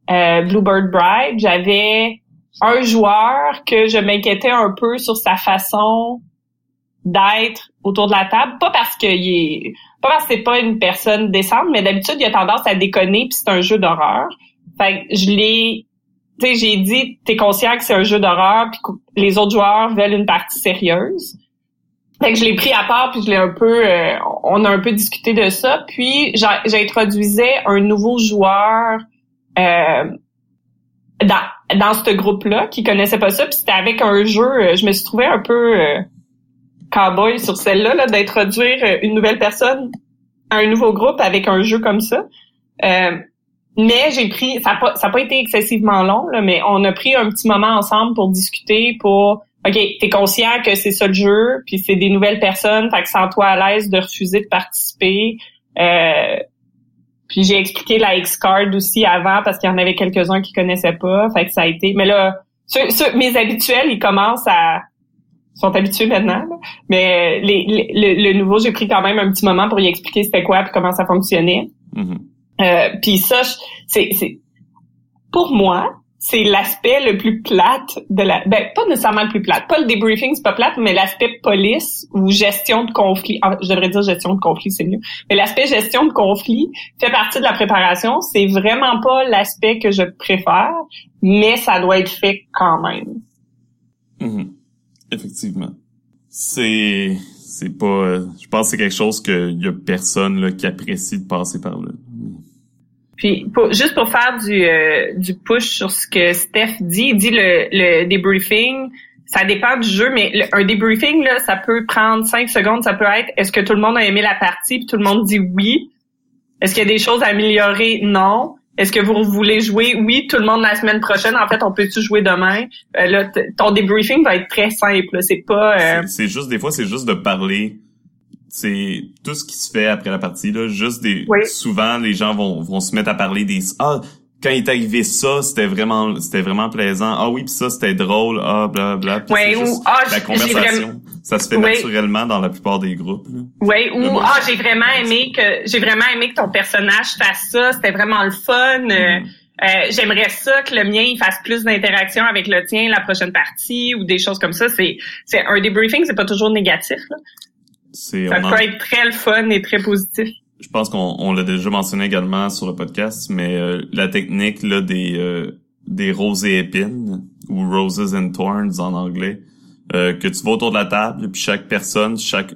euh, Bluebird Bride, j'avais un joueur que je m'inquiétais un peu sur sa façon d'être autour de la table, pas parce qu'il est pas parce que c'est pas une personne décente, mais d'habitude il a tendance à déconner puis c'est un jeu d'horreur. Fait que je l'ai sais j'ai dit t'es conscient que c'est un jeu d'horreur puis que les autres joueurs veulent une partie sérieuse. Fait que je l'ai pris à part puis je l'ai un peu euh, on a un peu discuté de ça puis j'introduisais un nouveau joueur euh, dans dans ce groupe-là qui connaissait pas ça puis c'était avec un jeu euh, je me suis trouvé un peu euh, cowboy sur celle-là là, d'introduire une nouvelle personne à un nouveau groupe avec un jeu comme ça. Euh, mais j'ai pris ça a pas pas été excessivement long là, mais on a pris un petit moment ensemble pour discuter pour OK, t'es conscient que c'est ça le jeu, puis c'est des nouvelles personnes, fait que sens-toi à l'aise de refuser de participer. Euh, puis j'ai expliqué la X-Card aussi avant parce qu'il y en avait quelques-uns qui connaissaient pas. Fait que ça a été. Mais là, ceux- ceux- mes habituels, ils commencent à sont habitués maintenant. là. Mais les, les- le, nouveau, j'ai pris quand même un petit moment pour y expliquer c'était quoi puis comment ça fonctionnait. Mhm. Euh, puis ça, c'est, pour moi, c'est l'aspect le plus plate de la. Ben pas nécessairement le plus plate. Pas le debriefing, c'est pas plate, mais l'aspect police ou gestion de conflit. ah, je devrais dire gestion de conflit, c'est mieux. Mais l'aspect gestion de conflit fait partie de la préparation. C'est vraiment pas l'aspect que je préfère, mais ça doit être fait quand même. Mhm. Effectivement. C'est, c'est pas, euh, je pense que c'est quelque chose que y a personne, là, qui apprécie de passer par là. Puis pour- juste pour faire du, euh, du push sur ce que Steph dit, il dit le, le debriefing, ça dépend du jeu, mais un debriefing, là, ça peut prendre cinq secondes, ça peut être est-ce que tout le monde a aimé la partie, puis tout le monde dit oui? Est-ce qu'il y a des choses à améliorer? Non. Est-ce que vous voulez jouer? Oui, tout le monde la semaine prochaine. En fait, on peut-tu jouer demain? Euh, là, ton debriefing va être très simple. C'est pas... euh, C'est juste, des fois, c'est juste de parler. C'est tout ce qui se fait après la partie, là. Juste des, Oui. souvent, les gens vont, vont se mettre à parler des, ah, quand il est arrivé ça, c'était vraiment, c'était vraiment plaisant. Ah oui, puis ça, c'était drôle. Ah, bla, bla. C'est ou, ah, la conversation. Ça se fait Oui. naturellement dans la plupart des groupes, là. Oui, ou bon ah j'ai vraiment aimé que j'ai vraiment aimé que ton personnage fasse ça, c'était vraiment le fun. euh, Mhm. euh, J'aimerais ça que le mien il fasse plus d'interaction avec le tien la prochaine partie ou des choses comme ça. C'est c'est un debriefing, c'est pas toujours négatif. Là. C'est, Ça on en- peut être très le fun et très positif. je pense qu'on on l'a déjà mentionné également sur le podcast, mais euh, la technique là des euh, des roses et épines ou roses and thorns en anglais, euh, que tu vas autour de la table, puis chaque personne, chaque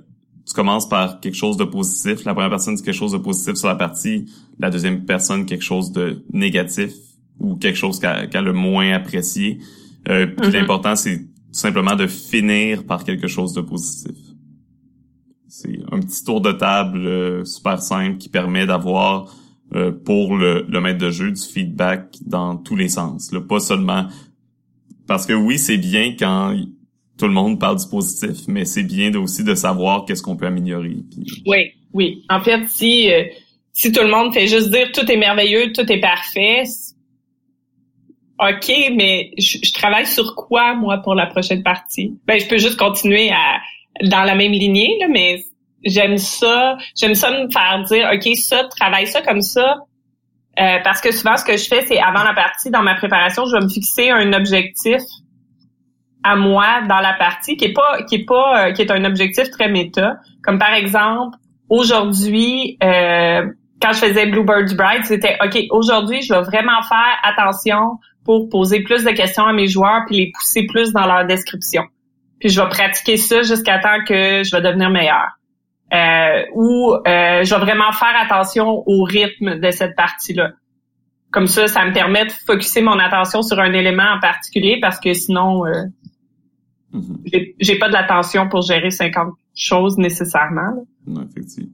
tu commences par quelque chose de positif. La première personne dit quelque chose de positif sur la partie, la deuxième personne quelque chose de négatif ou quelque chose qu'elle qu'elle a le moins apprécié. Euh, Mhm. l'important c'est tout simplement de finir par quelque chose de positif. C'est un petit tour de table euh, super simple qui permet d'avoir euh, pour le, le maître de jeu du feedback dans tous les sens. Là, pas seulement parce que oui, c'est bien quand tout le monde parle du positif, mais c'est bien de- aussi de savoir qu'est-ce qu'on peut améliorer. Oui, oui. En fait, si euh, si tout le monde fait juste dire tout est merveilleux, tout est parfait, OK, mais je, je travaille sur quoi, moi, pour la prochaine partie? Ben, je peux juste continuer à dans la même lignée, là, mais j'aime ça. J'aime ça me faire dire, OK, ça, travaille ça comme ça. Euh, parce que souvent, ce que je fais, c'est avant la partie, dans ma préparation, je vais me fixer un objectif à moi dans la partie qui est pas qui est pas euh, qui est un objectif très méta comme par exemple aujourd'hui euh, quand je faisais Bluebird's Bride c'était ok aujourd'hui je vais vraiment faire attention pour poser plus de questions à mes joueurs puis les pousser plus dans leur description puis je vais pratiquer ça jusqu'à temps que je vais devenir meilleur euh, ou euh, je vais vraiment faire attention au rythme de cette partie là comme ça ça me permet de focuser mon attention sur un élément en particulier parce que sinon euh, Mhm. J'ai pas de l'attention pour gérer 50 choses nécessairement. Non, effectivement.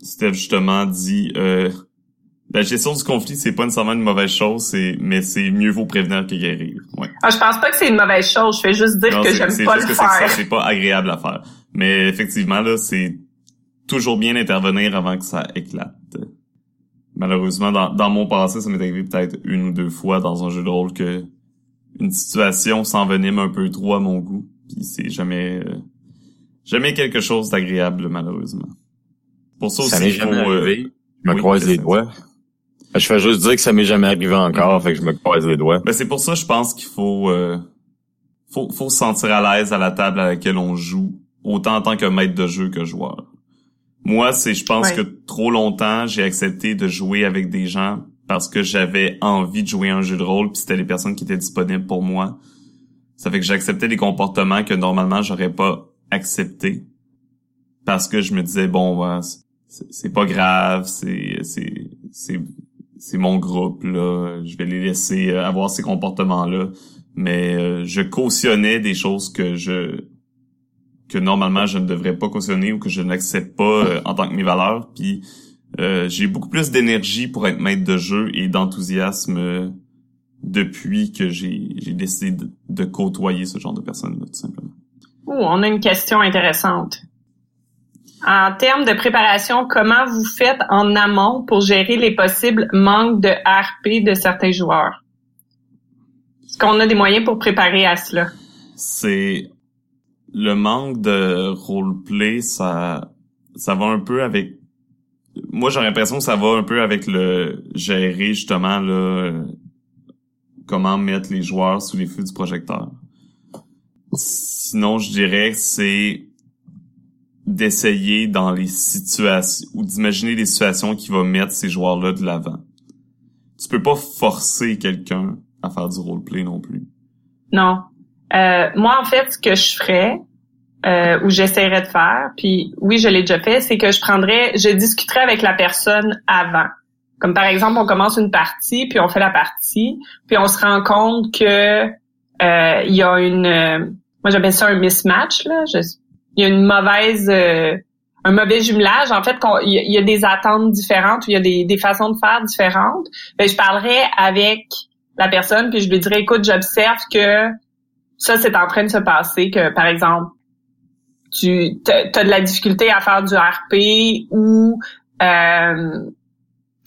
Steph justement dit euh, la gestion du conflit, c'est pas nécessairement une mauvaise chose, c'est mais c'est mieux vaut prévenir que guérir. Ouais. Ah, je pense pas que c'est une mauvaise chose. Je fais juste dire que j'aime pas le faire. C'est pas agréable à faire. Mais effectivement là, c'est toujours bien d'intervenir avant que ça éclate. Malheureusement, dans, dans mon passé, ça m'est arrivé peut-être une ou deux fois dans un jeu de rôle que une situation s'envenime un peu trop à mon goût. Puis c'est jamais euh, jamais quelque chose d'agréable malheureusement. Pour ça, ça m'est jamais euh, arrivé. Je me croise les doigts. Je fais juste dire que ça m'est jamais arrivé encore, fait que je me croise les doigts. Ben c'est pour ça je pense qu'il faut euh, faut faut se sentir à l'aise à la table à laquelle on joue, autant en tant que maître de jeu que joueur. Moi, c'est je pense que trop longtemps, j'ai accepté de jouer avec des gens parce que j'avais envie de jouer un jeu de rôle puis c'était les personnes qui étaient disponibles pour moi. Ça fait que j'acceptais des comportements que normalement j'aurais pas accepté parce que je me disais bon c'est pas grave, c'est c'est c'est mon groupe là, je vais les laisser euh, avoir ces comportements là, mais euh, je cautionnais des choses que je que normalement je ne devrais pas cautionner ou que je n'accepte pas euh, en tant que mes valeurs puis j'ai beaucoup plus d'énergie pour être maître de jeu et d'enthousiasme depuis que j'ai décidé de, côtoyer ce genre de personnes tout simplement. Oh, on a une question intéressante. En termes de préparation, comment vous faites en amont pour gérer les possibles manques de RP de certains joueurs? Est-ce qu'on a des moyens pour préparer à cela? C'est le manque de roleplay, ça, ça va un peu avec moi j'ai l'impression que ça va un peu avec le gérer justement là comment mettre les joueurs sous les feux du projecteur. Sinon, je dirais que c'est d'essayer dans les situations ou d'imaginer des situations qui vont mettre ces joueurs-là de l'avant. Tu peux pas forcer quelqu'un à faire du roleplay non plus. Non. Euh, moi, en fait, ce que je ferais, euh, où j'essaierais de faire, puis oui, je l'ai déjà fait, c'est que je prendrais, je discuterais avec la personne avant. Comme par exemple, on commence une partie, puis on fait la partie, puis on se rend compte que euh, il y a une, euh, moi j'appelle ça un mismatch là. Il y a une mauvaise, euh, un mauvais jumelage. En fait, il y, a des attentes différentes, il y a des, des façons de faire différentes. Ben, je parlerais avec la personne, puis je lui dirais, écoute, j'observe que ça c'est en train de se passer, que par exemple tu as de la difficulté à faire du RP ou euh,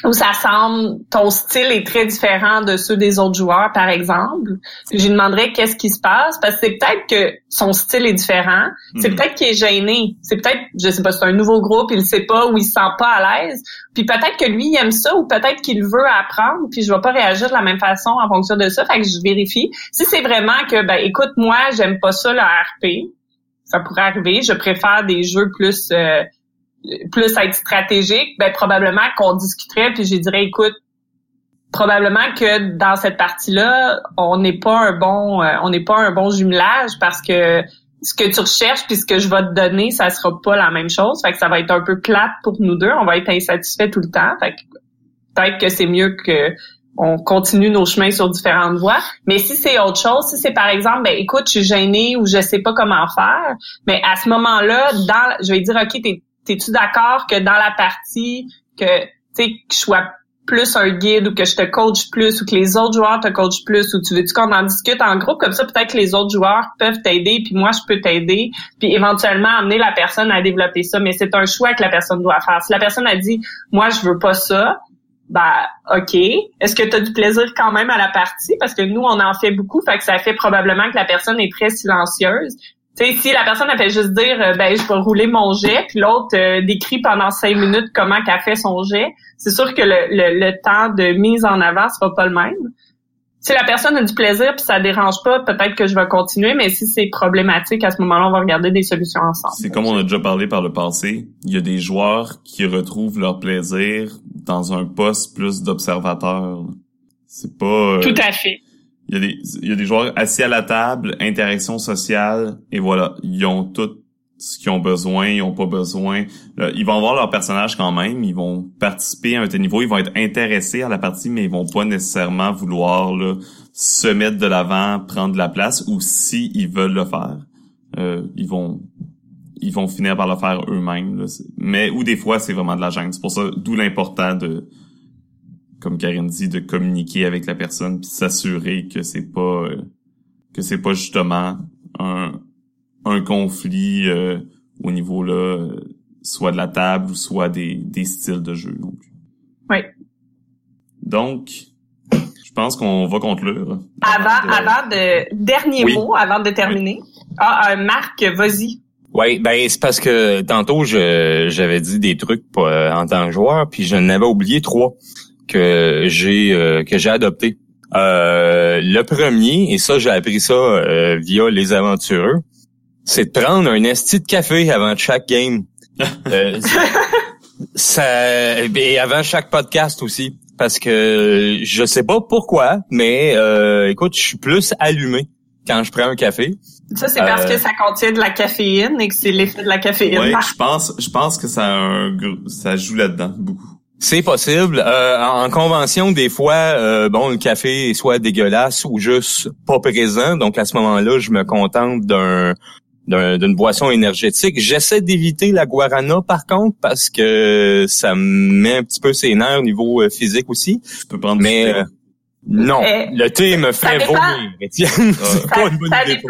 où ça semble ton style est très différent de ceux des autres joueurs par exemple. Puis je demanderais qu'est-ce qui se passe parce que c'est peut-être que son style est différent. C'est mhm. peut-être qu'il est gêné. C'est peut-être je sais pas c'est un nouveau groupe il sait pas ou il se sent pas à l'aise. Puis peut-être que lui il aime ça ou peut-être qu'il veut apprendre puis je vais pas réagir de la même façon en fonction de ça. Fait que je vérifie. Si c'est vraiment que ben écoute moi j'aime pas ça le RP ça pourrait arriver. Je préfère des jeux plus euh, plus être stratégique. Ben probablement qu'on discuterait puis je dirais écoute probablement que dans cette partie-là, on n'est pas un bon euh, on n'est pas un bon jumelage parce que ce que tu recherches puis ce que je vais te donner, ça sera pas la même chose. Fait que ça va être un peu plate pour nous deux. On va être insatisfait tout le temps. Fait que peut-être que c'est mieux que on continue nos chemins sur différentes voies. Mais si c'est autre chose, si c'est par exemple, ben écoute, je suis gênée ou je sais pas comment faire, mais à ce moment-là, dans, je vais dire, ok, t'es-tu d'accord que dans la partie que tu sais que je sois plus un guide ou que je te coach plus ou que les autres joueurs te coachent plus ou tu veux-tu qu'on en discute en groupe? Comme ça peut-être que les autres joueurs peuvent t'aider puis moi je peux t'aider puis éventuellement amener la personne à développer ça mais c'est un choix que la personne doit faire si la personne a dit moi je veux pas ça bah ok. Est-ce que tu as du plaisir quand même à la partie? Parce que nous on en fait beaucoup, fait que ça fait probablement que la personne est très silencieuse. Tu sais, si la personne a fait juste dire euh, ben je vais rouler mon jet, puis l'autre euh, décrit pendant cinq minutes comment qu'elle fait son jet, c'est sûr que le, le, le, temps de mise en avant sera pas le même si la personne a du plaisir puis ça dérange pas, peut-être que je vais continuer, mais si c'est problématique, à ce moment-là, on va regarder des solutions ensemble. C'est comme on a déjà parlé par le passé. Il y a des joueurs qui retrouvent leur plaisir dans un poste plus d'observateur. C'est pas... Euh, Tout à fait. Il y, a des, il y a des joueurs assis à la table, interaction sociale, et voilà, ils ont tout ce qu'ils ont besoin, ils ont pas besoin. ils vont avoir leur personnage quand même, ils vont participer à un tel niveau, ils vont être intéressés à la partie, mais ils vont pas nécessairement vouloir là, se mettre de l'avant, prendre de la place, ou si ils veulent le faire, euh, ils vont ils vont finir par le faire eux-mêmes. Mais ou des fois c'est vraiment de la gêne. C'est pour ça d'où l'important de comme Karine dit, de communiquer avec la personne puis s'assurer que c'est pas euh, que c'est pas justement un un conflit euh, au niveau là, euh, soit de la table ou soit des, des styles de jeu non plus. Oui. Donc, je pense qu'on va conclure. Avant, avant de dernier mot, avant de terminer. Ah, euh, Marc, vas-y. Oui, ben c'est parce que tantôt je j'avais dit des trucs en tant que joueur, puis je n'avais oublié trois que j'ai que j'ai adopté. le premier, et ça j'ai appris ça via les aventureux, c'est de prendre un esti de café avant chaque game. euh, ça, et avant chaque podcast aussi. Parce que je sais pas pourquoi, mais euh, écoute, je suis plus allumé quand je prends un café. Ça, c'est parce que euh, ça contient de la caféine et que c'est l'effet de la caféine. Oui, je pense, je pense que ça, un, ça joue là-dedans beaucoup. C'est possible. Euh, en convention, des fois, euh, bon, le café est soit dégueulasse ou juste pas présent. Donc à ce moment-là, je me contente d'un d'une boisson énergétique. J'essaie d'éviter la guarana par contre parce que ça me met un petit peu ses nerfs au niveau euh, physique aussi. Tu peux prendre Mais euh, non, eh, le thé me fait vomir. c'est pas une bonne idée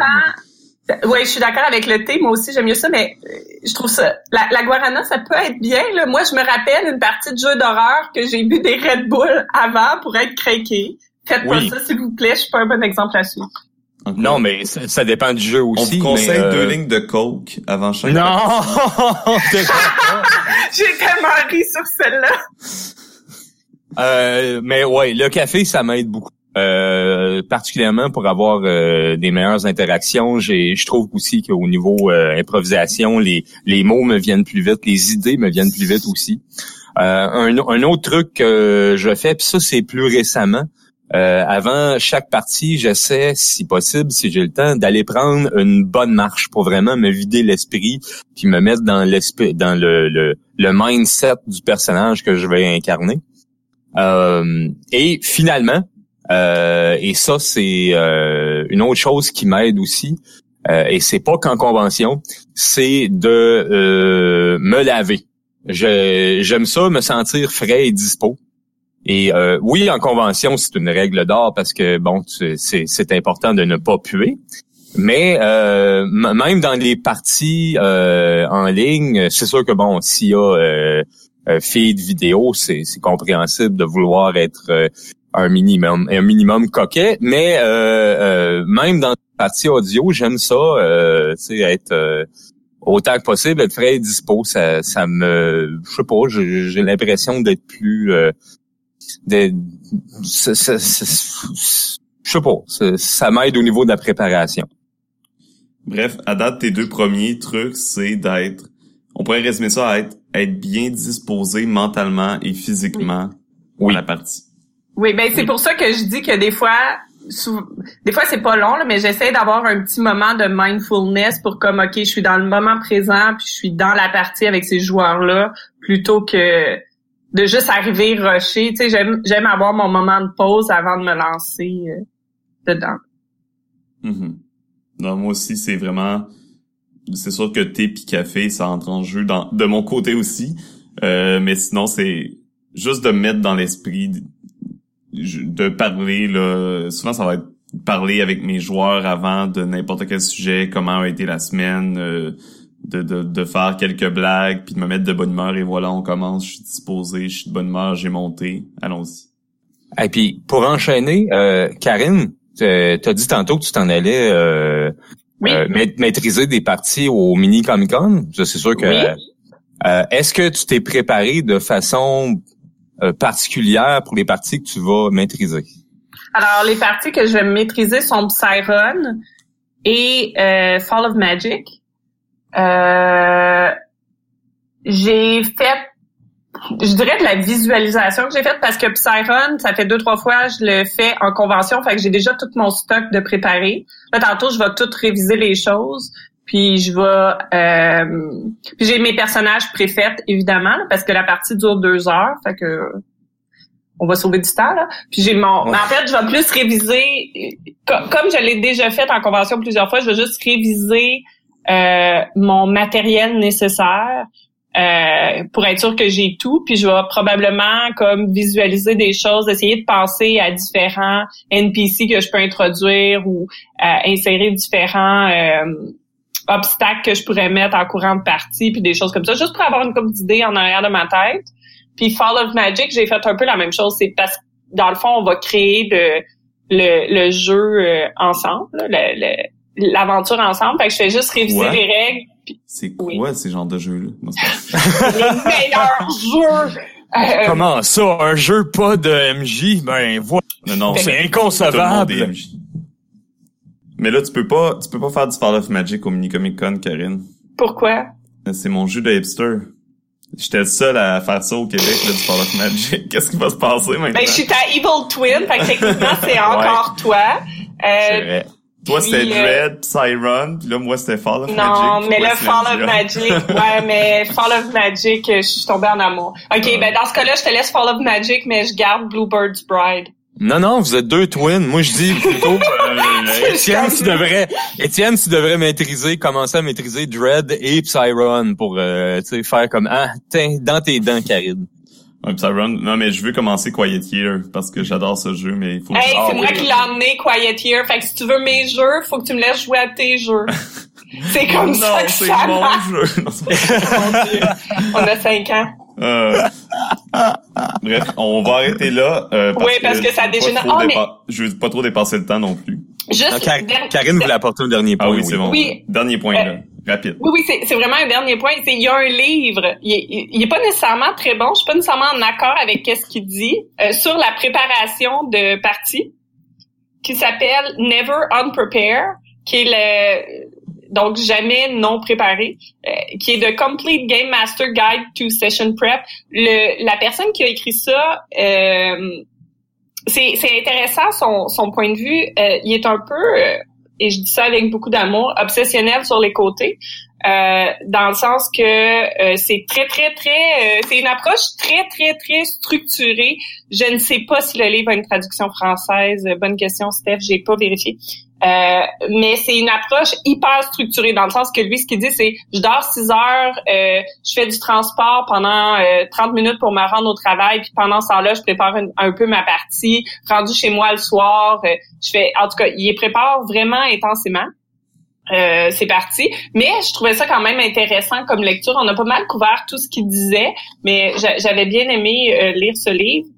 Oui, je suis d'accord avec le thé. Moi aussi, j'aime mieux ça, mais euh, je trouve ça. La, guarana, ça peut être bien. Là. Moi, je me rappelle une partie de jeu d'horreur que j'ai bu des Red Bull avant pour être craqué. Faites pas ça, s'il vous plaît. Je suis pas un bon exemple à suivre. Non, mais ça, dépend du jeu aussi. On vous conseille deux euh, lignes de coke avant chaque. Non. J'ai tellement ri sur celle-là. Euh, mais ouais, le café, ça m'aide beaucoup. Euh, particulièrement pour avoir euh, des meilleures interactions. Je trouve aussi qu'au niveau improvisation, les, les mots me viennent plus vite, les idées me viennent plus vite aussi. Un, un, autre truc que je fais, puis ça c'est plus récemment, euh, avant chaque partie, j'essaie, si possible, si j'ai le temps, d'aller prendre une bonne marche pour vraiment me vider l'esprit, puis me mettre dans l'esprit, dans le, le, le, mindset du personnage que je vais incarner. Euh, et finalement, euh, et ça c'est euh, une autre chose qui m'aide aussi, euh, et c'est pas qu'en convention, c'est de me laver. J'aime ça, me sentir frais et dispo. Et euh, oui, en convention, c'est une règle d'or parce que bon, c'est important de ne pas puer. Mais euh, même dans les parties euh, en ligne, c'est sûr que bon, s'il y a euh, feed vidéo, c'est compréhensible de vouloir être un minimum, un minimum coquet. Mais même dans les parties audio, j'aime ça, tu sais, être autant que possible, être frais et dispo. Ça, ça me, je sais pas, j'ai l'impression d'être plus de, je sais pas, ça m'aide au niveau de la préparation. Bref, à date, tes deux premiers trucs, c'est d'être, on pourrait résumer ça à être, être bien disposé mentalement et physiquement oui. à la partie. Oui, ben c'est pour ça que je dis que des fois, des fois c'est pas long, là, mais j'essaie d'avoir un petit moment de mindfulness pour comme ok, je suis dans le moment présent, puis je suis dans la partie avec ces joueurs là, plutôt que de juste arriver rusher. Tu sais, j'aime, j'aime avoir mon moment de pause avant de me lancer euh, dedans. Mm Non, moi aussi, c'est vraiment... C'est sûr que thé puis café, ça entre en jeu dans, de mon côté aussi. Euh, mais sinon, c'est juste de mettre dans l'esprit de, parler. Là. Souvent, ça va être parler avec mes joueurs avant de n'importe quel sujet, comment a été la semaine, euh, de, de, de faire quelques blagues, puis de me mettre de bonne humeur, et voilà, on commence, je suis disposé, je suis de bonne humeur, j'ai monté, allons-y. Et puis, pour enchaîner, euh, Karine, t'as dit tantôt que tu t'en allais euh, Oui. euh, ma- maîtriser des parties au mini Comic Con. Ça, C'est sûr que. Oui. euh, Est-ce que tu t'es préparé de façon euh, particulière pour les parties que tu vas maîtriser? Alors, les parties que je vais maîtriser sont Psyron et euh, Fall of Magic. Euh, j'ai fait, je dirais de la visualisation que j'ai faite parce que Psyron, ça fait deux, trois fois, je le fais en convention, fait que j'ai déjà tout mon stock de préparé. Là, tantôt, je vais tout réviser les choses. Puis je vais, euh, puis j'ai mes personnages préfaits évidemment parce que la partie dure deux heures, fait que on va sauver du temps là. Puis j'ai mon, Ouais. en fait, je vais plus réviser, co- comme je l'ai déjà fait en convention plusieurs fois, je vais juste réviser euh, mon matériel nécessaire euh, pour être sûr que j'ai tout. Puis je vais probablement comme visualiser des choses, essayer de penser à différents NPC que je peux introduire ou euh, insérer différents euh, obstacles que je pourrais mettre en courant de partie, puis des choses comme ça, juste pour avoir une couple d'idées en arrière de ma tête. Puis Fall of Magic, j'ai fait un peu la même chose. C'est parce que dans le fond, on va créer le, le, le jeu euh, ensemble, là, le- le- l'aventure ensemble. Fait que je fais juste réviser les règles. C'est Oui. quoi ces genres de jeux-là? Les meilleurs jeux. Euh, Comment ça, un jeu pas de MJ? Ben voilà, Non, non, c'est tout le monde est inconcevable. Mais là, tu peux pas, tu peux pas faire du Fall of Magic au Mini Comic Con, Karine. pourquoi? C'est mon jeu de hipster. J'étais le seul à faire ça au Québec, là, du Fall of Magic. Qu'est-ce qui va se passer maintenant? Ben, je suis ta Evil Twin, fait que techniquement, c'est encore toi. C'est Euh, vrai. Toi, c'était euh, Dread, Psyron, puis là, moi, c'était Fall of Magic. Non, mais c'est Fall of. Magic, ouais, mais Fall of Magic, je suis tombée en amour. OK, Ouais. ben dans ce cas-là, je te laisse Fall of Magic, mais je garde Bluebird's Bride. Non, non, vous êtes deux twins. Moi, je dis plutôt, euh, Étienne, tu devrais, Étienne, tu devrais maîtriser, commencer à maîtriser Dread et Psyron pour, euh, tu sais, faire comme, ah, tiens, dans tes dents, Karine. Ouais, Psyron. Non, mais je veux commencer Quiet Year, parce que j'adore ce jeu, mais il faut Hey, c'est moi oui, qui l'ai emmené Quiet Year, fait que si tu veux mes jeux, faut que tu me laisses jouer à tes jeux. c'est comme Non, ça que c'est ça mon marche. jeu. Non, c'est pas- Mon Dieu. On a cinq ans. Euh, Bref, on va arrêter là. euh, parce Oui, parce que ça je veux pas dégénère. trop Ah, mais- Je veux pas trop dépasser le temps non plus. Juste, Non, Car- der- Karine voulait apporter un dernier point. Ah oui, c'est bon. Oui. Dernier point, Euh, là. Rapide. Oui, oui, c'est vraiment un dernier point. C'est il y a un livre. Il est, il est pas nécessairement très bon. Je suis pas nécessairement en accord avec ce qu'il dit euh, sur la préparation de parties, qui s'appelle Never Unprepared, qui est le donc jamais non préparé, euh, qui est de Complete Game Master Guide to Session Prep. Le, la personne qui a écrit ça, euh, c'est intéressant son, son point de vue. Euh, il est un peu euh, et je dis ça avec beaucoup d'amour, obsessionnel sur les côtés, euh, dans le sens que euh, c'est très, très, très... c'est une approche très, très, très structurée. Je ne sais pas si le livre a une traduction française. Bonne question, Steph, j'ai pas vérifié. Euh, mais c'est une approche hyper structurée dans le sens que lui, ce qu'il dit, c'est je dors 6 heures, euh, je fais du transport pendant euh, 30 minutes pour me rendre au travail, puis pendant ce temps-là, je prépare un peu ma partie. Rendu chez moi le soir, euh, je fais, en tout cas, il prépare vraiment intensément. Euh, c'est parti. Mais je trouvais ça quand même intéressant comme lecture. On a pas mal couvert tout ce qu'il disait, mais j'a- j'avais bien aimé euh, lire ce livre.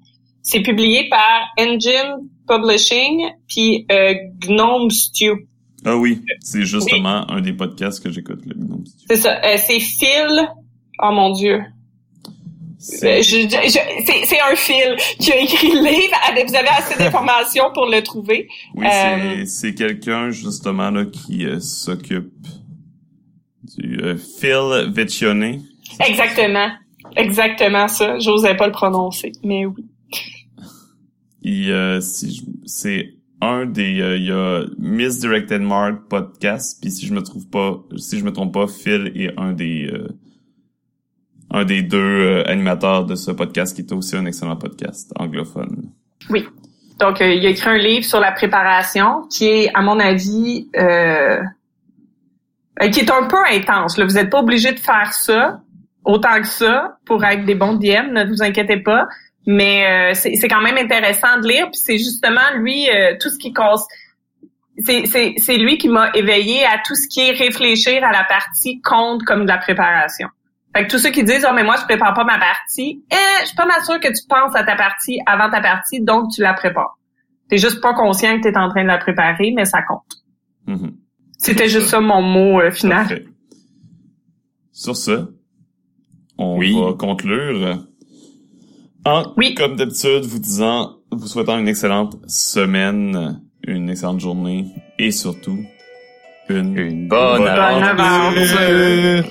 C'est publié par Engine Publishing puis euh, Gnome Stew. Ah oui, c'est justement un des podcasts que j'écoute, le Gnome Studio. C'est ça. Euh, c'est Phil. Oh mon Dieu. C'est- Euh, un Phil qui a écrit le livre. Avec- Vous avez assez d'informations pour le trouver. Oui, Euh, c'est- c'est quelqu'un justement là qui euh, s'occupe du euh, Phil Vecchione. Exactement. Exactement ça. J'osais pas le prononcer, mais oui. Euh, c'est un des euh, il y a Misdirected Mark podcast puis si je me trouve pas si je me trompe pas Phil est un des euh, un des deux animateurs de ce podcast qui est aussi un excellent podcast anglophone. Donc, euh, il a écrit un livre sur la préparation qui est, à mon avis, qui est un peu intense. Vous n'êtes pas obligé de faire ça autant que ça pour être des bons DM, ne vous inquiétez pas. Mais euh, c'est c'est quand même intéressant de lire. Puis c'est justement lui, euh, tout ce qui cause c'est, c'est, c'est lui qui m'a éveillé à tout ce qui est réfléchir à la partie compte comme de la préparation. Fait que tous ceux qui disent oh mais moi je prépare pas ma partie, eh, je suis pas mal sûre que tu penses à ta partie avant ta partie, donc tu la prépares. T'es juste pas conscient que tu es en train de la préparer, mais ça compte. Mhm. C'était juste ça mon mot euh, final. Parfait. Sur ce, on Oui. va conclure en, Oui. comme d'habitude, vous disant, vous souhaitant une excellente semaine, une excellente journée et surtout une, Une bonne aventure. aventure.